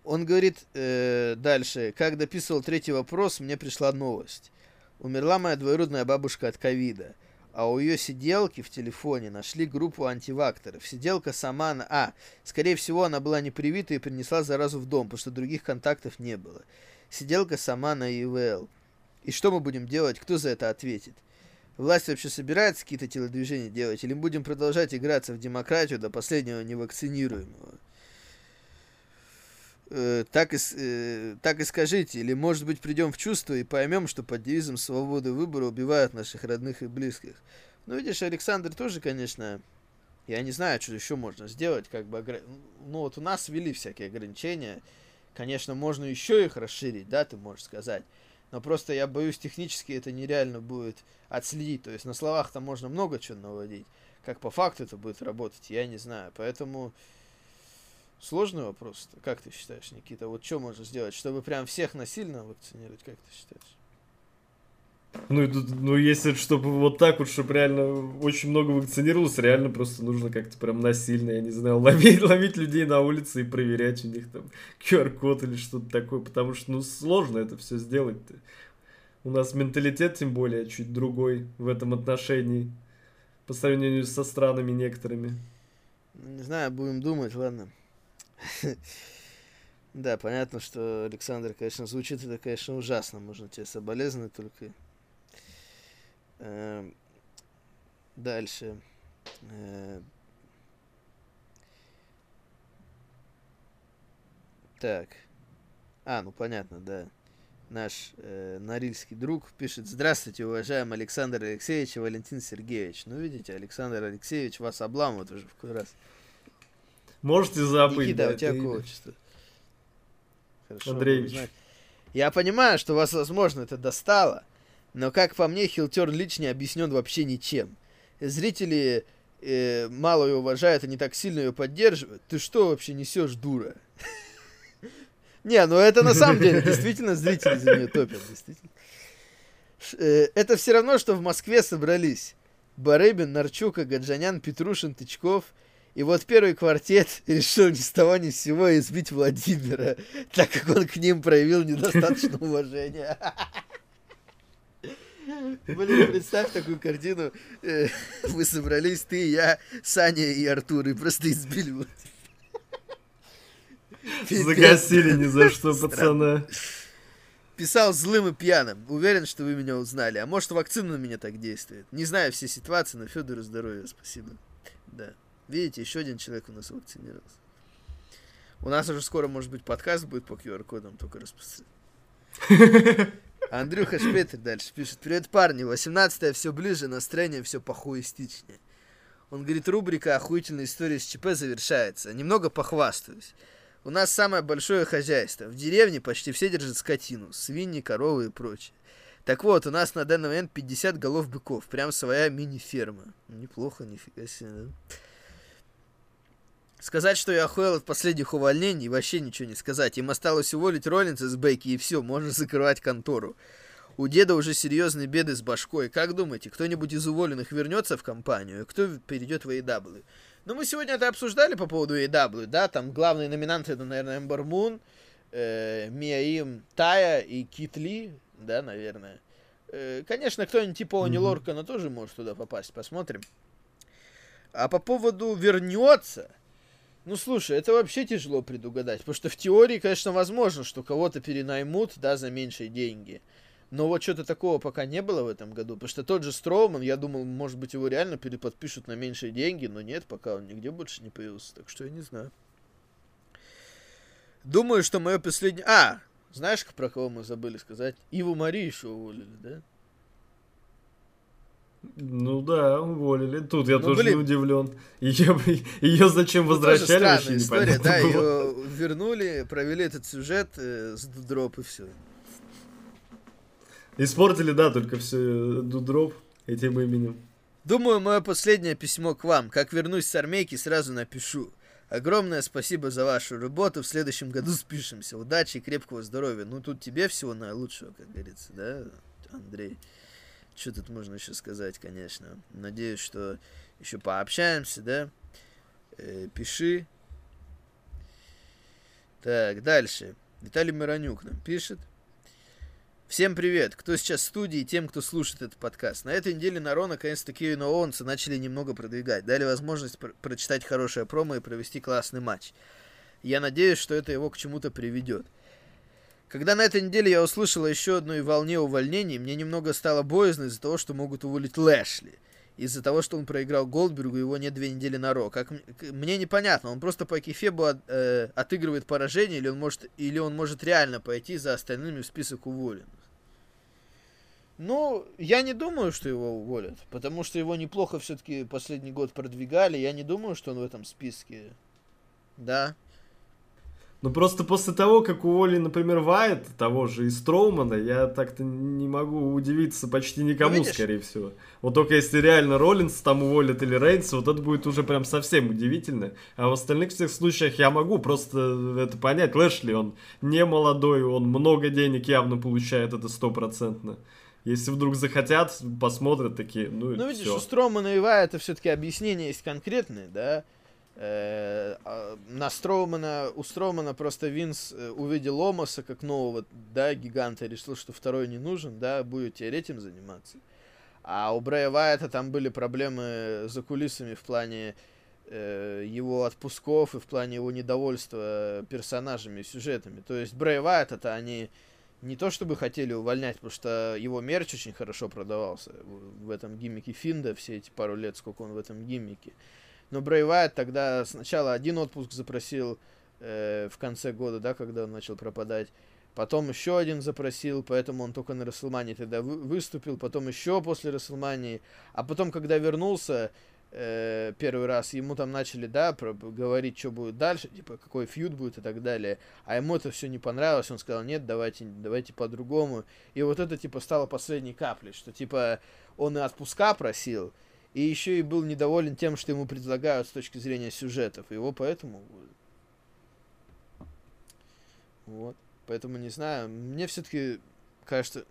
Он говорит э, дальше, как дописывал третий вопрос, мне пришла новость. Умерла моя двоюродная бабушка от ковида, а у ее сиделки в телефоне нашли группу антивакторов. Сиделка сама... на- А, скорее всего, она была не привита и принесла заразу в дом, потому что других контактов не было. Сиделка сама на ИВЛ. И что мы будем делать? Кто за это ответит? Власть вообще собирается какие-то телодвижения делать? Или мы будем продолжать играться в демократию до последнего невакцинируемого? Э, так, и, э, так и скажите, или может быть придем в чувство и поймем, что под девизом свободы выбора убивают наших родных и близких. Ну, видишь, Александр тоже, конечно, я не знаю, что еще можно сделать, как бы, огра- ну, вот у нас ввели всякие ограничения, конечно, можно еще их расширить, да, ты можешь сказать, но просто я боюсь, технически это нереально будет отследить, то есть на словах-то можно много чего наводить, как по факту это будет работать, я не знаю, поэтому... Сложный вопрос. Как ты считаешь, Никита? Вот что можно сделать, чтобы прям всех насильно вакцинировать, как ты считаешь? Ну, ну, если чтобы вот так вот, чтобы реально очень много вакцинировалось, реально просто нужно как-то прям насильно, я не знаю, ловить, ловить людей на улице и проверять у них там QR-код или что-то такое, потому что, ну, сложно это все сделать-то. У нас менталитет, тем более, чуть другой в этом отношении, по сравнению со странами некоторыми. Ну, не знаю, будем думать, ладно. Да, понятно, что Александр, конечно, звучит это, конечно, ужасно. Можно тебе соболезновать только Эм, дальше. Э, так. А, ну понятно, да. Наш э, норильский друг пишет Здравствуйте, уважаемый Александр Алексеевич и Валентин Сергеевич. Ну, видите, Александр Алексеевий вас обламывает уже в какой раз. Можете забыть. Никита, да, у тебя это... отчество? Хорошо. Андреевич. Я понимаю, что вас, возможно, это достало, но, как по мне, Хилтер Лич не объяснен вообще ничем. Зрители э, мало ее уважают и не так сильно ее поддерживают. Ты что вообще несешь, дура? Не, ну это на самом деле действительно зрители за нее топят, действительно. Э, это все равно, что в Москве собрались Барыбин, Нарчука, Гаджанян, Петрушин, Тычков. И вот первый квартет решил ни с того ни с сего избить Владимира, так как он к ним проявил недостаточно уважения. Блин, представь такую картину. Э, вы собрались, ты, я, Саня и Артур, и просто избили вот. Загасили ни за что, пацана. Писал злым и пьяным. Уверен, что вы меня узнали. А может, вакцина на меня так действует. Не знаю все ситуации, но Федору здоровья, спасибо. Да. Видите, еще один человек у нас вакцинировался. У нас уже скоро, может быть, подкаст будет по QR-кодам, только распространить. Андрюха Шпетер дальше пишет. Привет, парни. 18 все ближе, настроение все похуистичнее. Он говорит, рубрика «Охуительная история с ЧП» завершается. Немного похвастаюсь. У нас самое большое хозяйство. В деревне почти все держат скотину. Свиньи, коровы и прочее. Так вот, у нас на данный момент 50 голов быков. Прям своя мини-ферма. Неплохо, нифига себе, да? Сказать, что я охуел от последних увольнений, вообще ничего не сказать. Им осталось уволить Роллинса с Бейки, и все, можно закрывать контору. У деда уже серьезные беды с башкой. Как думаете, кто-нибудь из уволенных вернется в компанию? Кто перейдет в AEW? Ну, мы сегодня это обсуждали по поводу AEW, да? Там главные номинанты, это, наверное, Эмбер Мун, э, Мия Тая и Кит Ли, да, наверное. Э, конечно, кто-нибудь типа Они mm-hmm. Лоркана тоже может туда попасть, посмотрим. А по поводу вернется, ну, слушай, это вообще тяжело предугадать, потому что в теории, конечно, возможно, что кого-то перенаймут, да, за меньшие деньги. Но вот что-то такого пока не было в этом году, потому что тот же Строуман, я думал, может быть, его реально переподпишут на меньшие деньги, но нет, пока он нигде больше не появился, так что я не знаю. Думаю, что мое последнее... А, знаешь, про кого мы забыли сказать? Иву Мари еще уволили, да? Ну да, уволили. Тут я ну, тоже блин. не удивлен. Ее, ее зачем ну, возвращали, вообще история, непонятно да, было. ее вернули, провели этот сюжет э, с дроп и все. Испортили, да, только все дудроп этим именем. Думаю, мое последнее письмо к вам. Как вернусь с армейки, сразу напишу. Огромное спасибо за вашу работу. В следующем году спишемся. Удачи и крепкого здоровья. Ну, тут тебе всего наилучшего, как говорится, да, Андрей? Что тут можно еще сказать, конечно. Надеюсь, что еще пообщаемся, да? Э, пиши. Так, дальше. Виталий Миронюк нам пишет. Всем привет, кто сейчас в студии тем, кто слушает этот подкаст. На этой неделе на Ро наконец-то Кевина Оуэнса начали немного продвигать. Дали возможность пр- прочитать хорошее промо и провести классный матч. Я надеюсь, что это его к чему-то приведет. Когда на этой неделе я услышал еще одной волне увольнений, мне немного стало боязно из-за того, что могут уволить Лэшли. Из-за того, что он проиграл Голдбергу, его нет две недели на Ро. Как мне непонятно, он просто по Кефебу от, э, отыгрывает поражение, или он может, или он может реально пойти за остальными в список уволенных. Ну, я не думаю, что его уволят, потому что его неплохо все-таки последний год продвигали. Я не думаю, что он в этом списке. Да. Ну просто после того, как уволили, например, Вайт, того же и Строумана, я так-то не могу удивиться почти никому, ну, скорее всего. Вот только если реально Роллинс там уволят или Рейнс, вот это будет уже прям совсем удивительно. А в остальных всех случаях я могу просто это понять. Лэшли, он не молодой, он много денег явно получает, это стопроцентно. Если вдруг захотят, посмотрят такие, ну, Ну, видишь, всё. у Стромана и Ива это все-таки объяснение есть конкретные, да. Э, а на Строумана, у Стромана просто Винс э, увидел Омаса как нового, да, гиганта, и решил, что второй не нужен, да, будет теперь этим заниматься. А у Брэя Вайта там были проблемы за кулисами в плане э, его отпусков и в плане его недовольства персонажами и сюжетами. То есть Брэй Вайт это они не то чтобы хотели увольнять, потому что его мерч очень хорошо продавался в этом гиммике Финда все эти пару лет, сколько он в этом гиммике. Но Брэй Вайт тогда сначала один отпуск запросил э, в конце года, да, когда он начал пропадать. Потом еще один запросил, поэтому он только на Расселмании тогда вы- выступил. Потом еще после Расселмании. А потом, когда вернулся э, первый раз, ему там начали, да, про- говорить, что будет дальше, типа, какой фьюд будет и так далее. А ему это все не понравилось. Он сказал, нет, давайте, давайте по-другому. И вот это, типа, стало последней каплей, что, типа, он и отпуска просил, и еще и был недоволен тем, что ему предлагают с точки зрения сюжетов. Его поэтому... Вот. Поэтому не знаю. Мне все-таки кажется...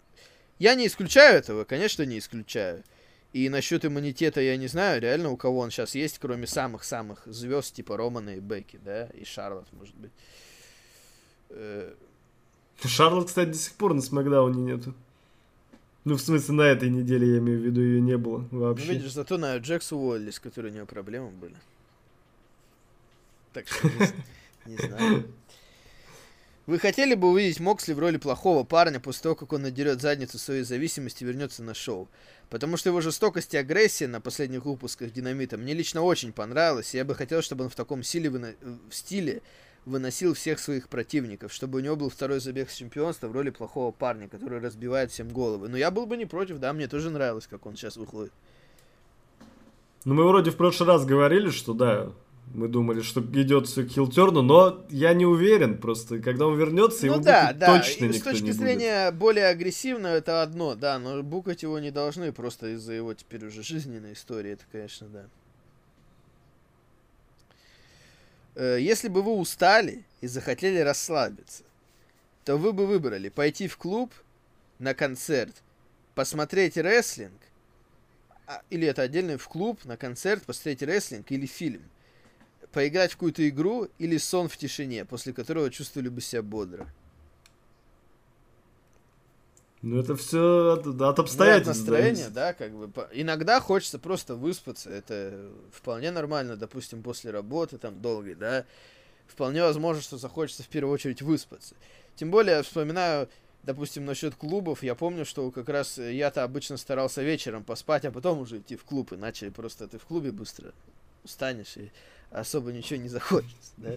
Я не исключаю этого, конечно, не исключаю. И насчет иммунитета я не знаю, реально у кого он сейчас есть, кроме самых-самых звезд, типа Романа и Бекки, да, и Шарлот, может быть. Э, Шарлот, кстати, до сих пор на Смакдауне нету. Ну, в смысле, на этой неделе, я имею в виду, ее не было Ну, вообще. видишь, зато на Джекс уволили, с которой у него проблемы были. Так что не, знаю. Вы хотели бы увидеть Моксли в роли плохого парня после того, как он надерет задницу своей зависимости и вернется на шоу? Потому что его жестокость и агрессия на последних выпусках Динамита мне лично очень понравилась, и я бы хотел, чтобы он в таком силе выно- в стиле выносил всех своих противников, чтобы у него был второй забег с чемпионства в роли плохого парня, который разбивает всем головы. Но я был бы не против, да, мне тоже нравилось, как он сейчас выходит. Ну, мы вроде в прошлый раз говорили, что да, мы думали, что идет все к хилтерну, но я не уверен просто, когда он вернется, его Ну да, букать да. точно и с никто точки не зрения более агрессивного это одно, да, но букать его не должны просто из-за его теперь уже жизненной истории, это, конечно, да. Э, Если бы вы устали и захотели расслабиться, то вы бы выбрали пойти в клуб на концерт, посмотреть рестлинг, а, или это отдельно в клуб на концерт, посмотреть рестлинг или фильм, поиграть в какую-то игру или сон в тишине, после которого чувствовали бы себя бодро. Ну, это все от, от Ну, от обстоятельств. настроения, зависит. да, как бы. Иногда хочется просто выспаться. Это вполне нормально, допустим, после работы там долгой, да. Вполне возможно, что захочется в первую очередь выспаться. Тем более, я вспоминаю, допустим, насчет клубов. Я помню, что как раз я-то обычно старался вечером поспать, а потом уже идти в клуб. Иначе просто ты в клубе быстро устанешь и особо ничего не захочется, да.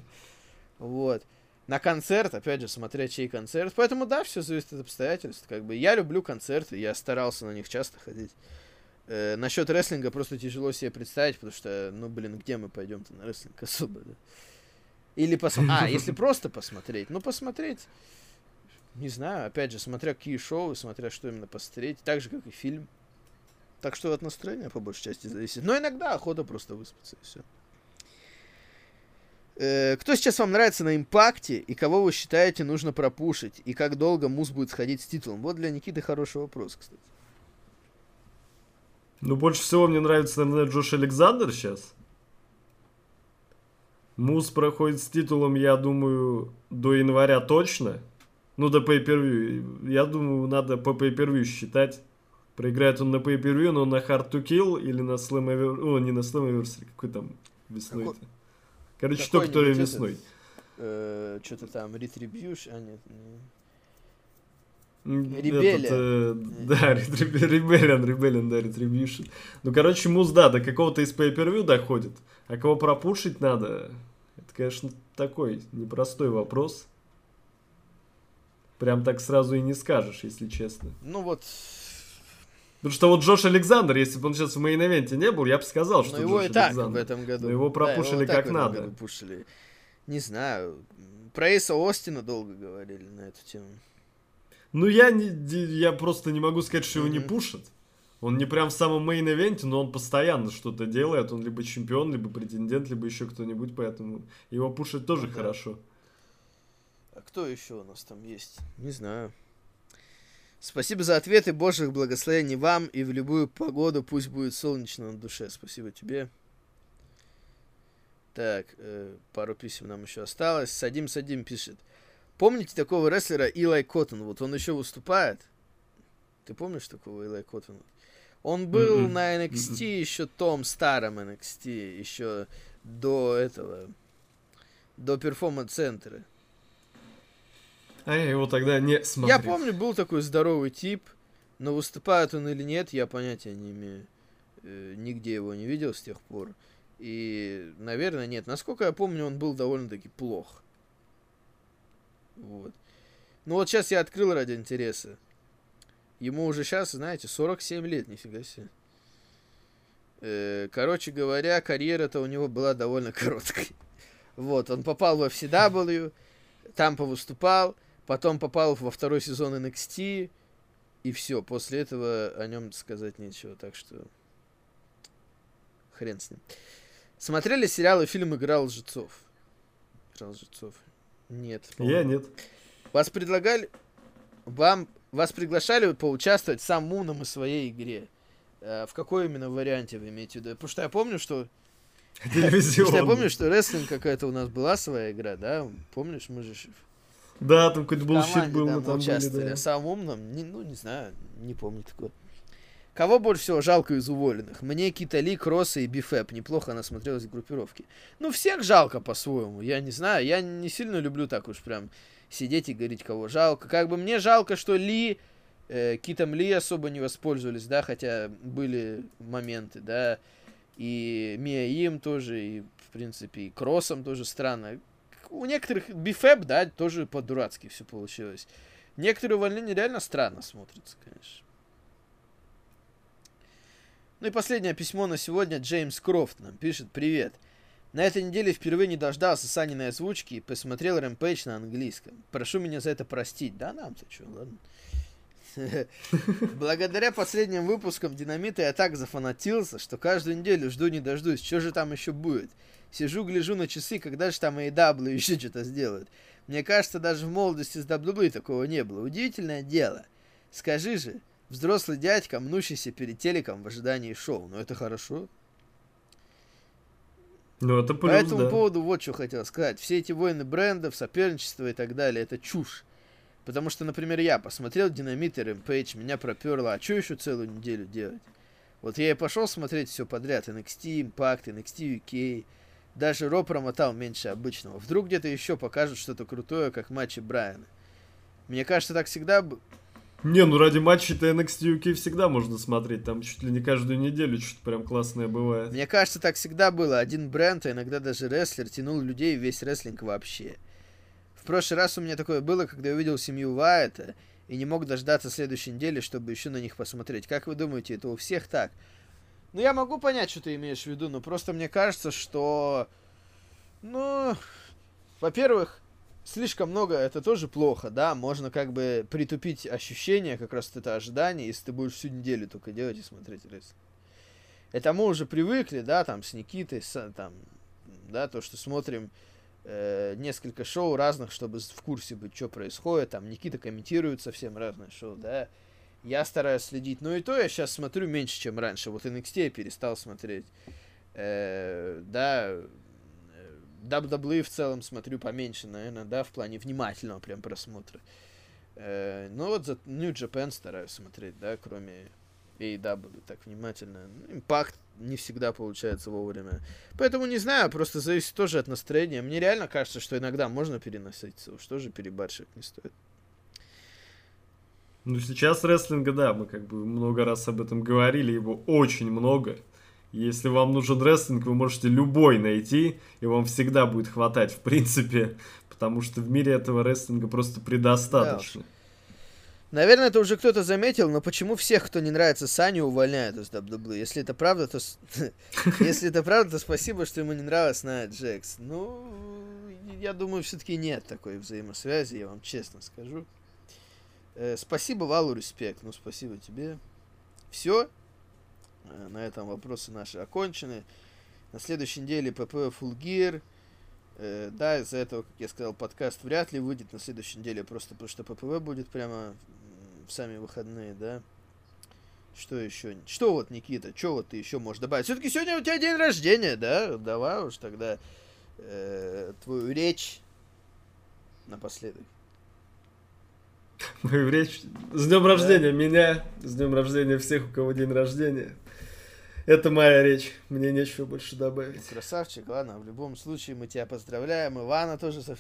Вот. На концерт, опять же, смотреть чей концерт. Поэтому, да, все зависит от обстоятельств. Как бы я люблю концерты, я старался на них часто ходить. Э, насчет рестлинга просто тяжело себе представить, потому что, ну, блин, где мы пойдем-то на рестлинг особо, да? Или посмотреть. А, если просто посмотреть. Ну, посмотреть. Не знаю, опять же, смотря какие шоу, смотря что именно посмотреть. Так же, как и фильм. Так что от настроения по большей части зависит. Но иногда охота просто выспаться, и все. Э, Кто сейчас вам нравится на импакте и кого вы считаете нужно пропушить? И как долго Мус будет сходить с титулом? Вот для Никиты хороший вопрос, кстати. Ну, больше всего мне нравится, наверное, Джош Александр сейчас. Мус проходит с титулом, я думаю, до января точно. Ну, до pay-per-view. Я думаю, надо по pay-per-view считать. Проиграет он на pay-per-view, но на Hard to Kill или на Slam Anniversary. О, не на Slam Anniversary, какой там весной-то. Короче, то, который весной. э, Что-то там, Retribution, а нет, не- этот, э, да, Ребелиан, Ребелиан, да, Retribution. Ну, короче, Муз, да, до какого-то из pay-per-view доходит. А кого пропушить надо, это, конечно, такой непростой вопрос. Прям так сразу и не скажешь, если честно. Ну вот, Потому что вот Джош Александр, если бы он сейчас в мейн-эвенте не был, я бы сказал, что но его Джош и так Александр. в этом году. Но его Да, пропушили и так как надо. пушили. Не знаю. Про Эйса Остина долго говорили на эту тему. Ну, я, не, я просто не могу сказать, что его не пушат. Он не прям в самом мейн-эвенте, но он постоянно что-то делает. Он либо чемпион, либо претендент, либо еще кто-нибудь, поэтому его пушить тоже Ага. хорошо. А кто еще у нас там есть? Не знаю. Спасибо за ответы, божьих благословений вам, и в любую погоду пусть будет солнечно на душе. Спасибо тебе. Так, э, пару писем нам еще осталось. Садим, садим пишет. Помните такого рестлера Илай Коттон? Вот он еще выступает. Ты помнишь такого Илай Коттона? Он был Мгм. на NXT еще том старом NXT, еще до этого, до перформанс-центра. А я его тогда не смотрел. Я помню, был такой здоровый тип, но выступает он или нет, я понятия не имею. Э, Нигде его не видел с тех пор. И, наверное, нет. Насколько я помню, он был довольно-таки плох. Вот. Ну вот сейчас я открыл ради интереса. Ему уже сейчас, знаете, 47 лет, нифига себе. Э, Короче говоря, карьера-то у него была довольно короткой. Вот, он попал в FCW, там повыступал, потом попал во второй сезон NXT, и все. После этого о нем сказать нечего, так что хрен с ним. Смотрели сериалы, фильм «Игра лжецов»? «Игра лжецов». Нет. Я нет. Вас предлагали... Вам... Вас приглашали поучаствовать в самом умном и своей игре. Э, В какой именно варианте вы имеете в виду? Потому что я помню, что... Потому что я помню, что рестлинг какая-то у нас была своя игра, да? Помнишь, мы же Да, там какой-то bullshit команде, был, мы там участвовали. да. Самым умным, не- ну, не знаю, не помню такое. Кого больше всего жалко из уволенных? Мне Кита Ли, Кросса и Би-Фаб. Неплохо она смотрелась в группировке. Ну, всех жалко по-своему. Я не знаю, я не сильно люблю так уж прям сидеть и говорить, кого жалко. Как бы мне жалко, что Ли, э, Китом Ли особо не воспользовались, да, хотя были моменты, да. И Мия им тоже, и, в принципе, и Кроссом тоже странно. У некоторых Бифэп, да, тоже по-дурацки все получилось. Некоторые увольнения реально странно смотрятся, конечно. Ну и последнее письмо на сегодня. Джеймс Крофт нам пишет. Привет. На этой неделе впервые не дождался Саниной озвучки и посмотрел Рэмпейдж на английском. Прошу меня за это простить. Да нам-то что, ладно. Благодаря последним выпускам Динамита я так зафанатился, что каждую неделю жду не дождусь, что же там еще будет. Сижу, гляжу на часы, когда же там AEW еще что-то сделают. Мне кажется, даже в молодости с WWE такого не было. Удивительное дело. Скажи же, взрослый дядька, мнущийся перед телеком в ожидании шоу. Ну это хорошо. Ну, это По плюс, этому да. поводу вот что хотел сказать. Все эти войны брендов, соперничество и так далее, это чушь. Потому что, например, я посмотрел Динамит и Rampage, меня проперло, а что еще целую неделю делать? Вот я и пошел смотреть все подряд. NXT, Impact, NXT UK. Даже Ро промотал меньше обычного. Вдруг где-то еще покажут что-то крутое, как матчи Брайана. Мне кажется, так всегда... Не, ну ради матчей-то NXT UK всегда можно смотреть. Там чуть ли не каждую неделю что-то прям классное бывает. Мне кажется, так всегда было. Один бренд, а иногда даже рестлер тянул людей весь рестлинг вообще. В прошлый раз у меня такое было, когда я увидел семью Вайта и не мог дождаться следующей недели, чтобы еще на них посмотреть. Как вы думаете, это у всех так? Ну, я могу понять, что ты имеешь в виду, но просто мне кажется, что... Ну, во-первых, слишком много, это тоже плохо, да, можно как бы притупить ощущение, как раз вот это ожидание, если ты будешь всю неделю только делать и смотреть рестлинг. Это мы уже привыкли, да, там, с Никитой, с, там, да, то, что смотрим э, несколько шоу разных, чтобы в курсе быть, что происходит, там, Никита комментирует совсем разные шоу, да, я стараюсь следить, но и то я сейчас смотрю меньше, чем раньше, вот NXT я перестал смотреть, Э, да, э, WWE в целом смотрю поменьше, наверное, да, в плане внимательного прям просмотра. Э, ну вот за New Japan стараюсь смотреть, да, кроме AEW так внимательно. Ну, Импакт не всегда получается вовремя. Поэтому не знаю, просто зависит тоже от настроения. Мне реально кажется, что иногда можно переноситься, уж тоже перебарщивать не стоит. Ну, сейчас рестлинга, да, мы как бы много раз об этом говорили, его очень много. Если вам нужен рестлинг, вы можете любой найти, и вам всегда будет хватать, в принципе, потому что в мире этого рестлинга просто предостаточно. Наверное, это уже кто-то заметил, но почему всех, кто не нравится Сане, увольняют из WWE? Если это правда, то... Если это правда, то спасибо, что ему не нравилась Ная Джекс. Ну, я думаю, все-таки нет такой взаимосвязи, я вам честно скажу. Э, Спасибо, Валу, респект. Ну, спасибо тебе. Все. На этом вопросы наши окончены. На следующей неделе ПП Gear. Э, да, из-за этого, как я сказал, подкаст вряд ли выйдет на следующей неделе, просто потому что ППВ будет прямо в сами выходные, да. Что еще? Что вот, Никита, что вот ты еще можешь добавить? Все-таки сегодня у тебя день рождения, да? Давай уж тогда э, твою речь напоследок. Мою речь. С днем рождения меня, с днем рождения всех, у кого день рождения. Это моя речь, мне нечего больше добавить. Красавчик, ладно, в любом случае мы тебя поздравляем. Ивана тоже со...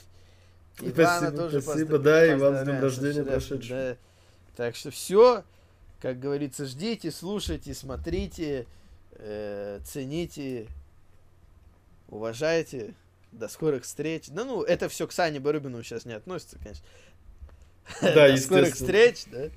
Спасибо, спасибо, да, Иван, с днем рождения прошедшим. да. Так что все, как говорится, ждите, слушайте, смотрите, э, цените, уважайте. До скорых встреч. Да ну, это все к Сане Барыбину сейчас не относится, конечно. Да, До скорых естественно. встреч, да.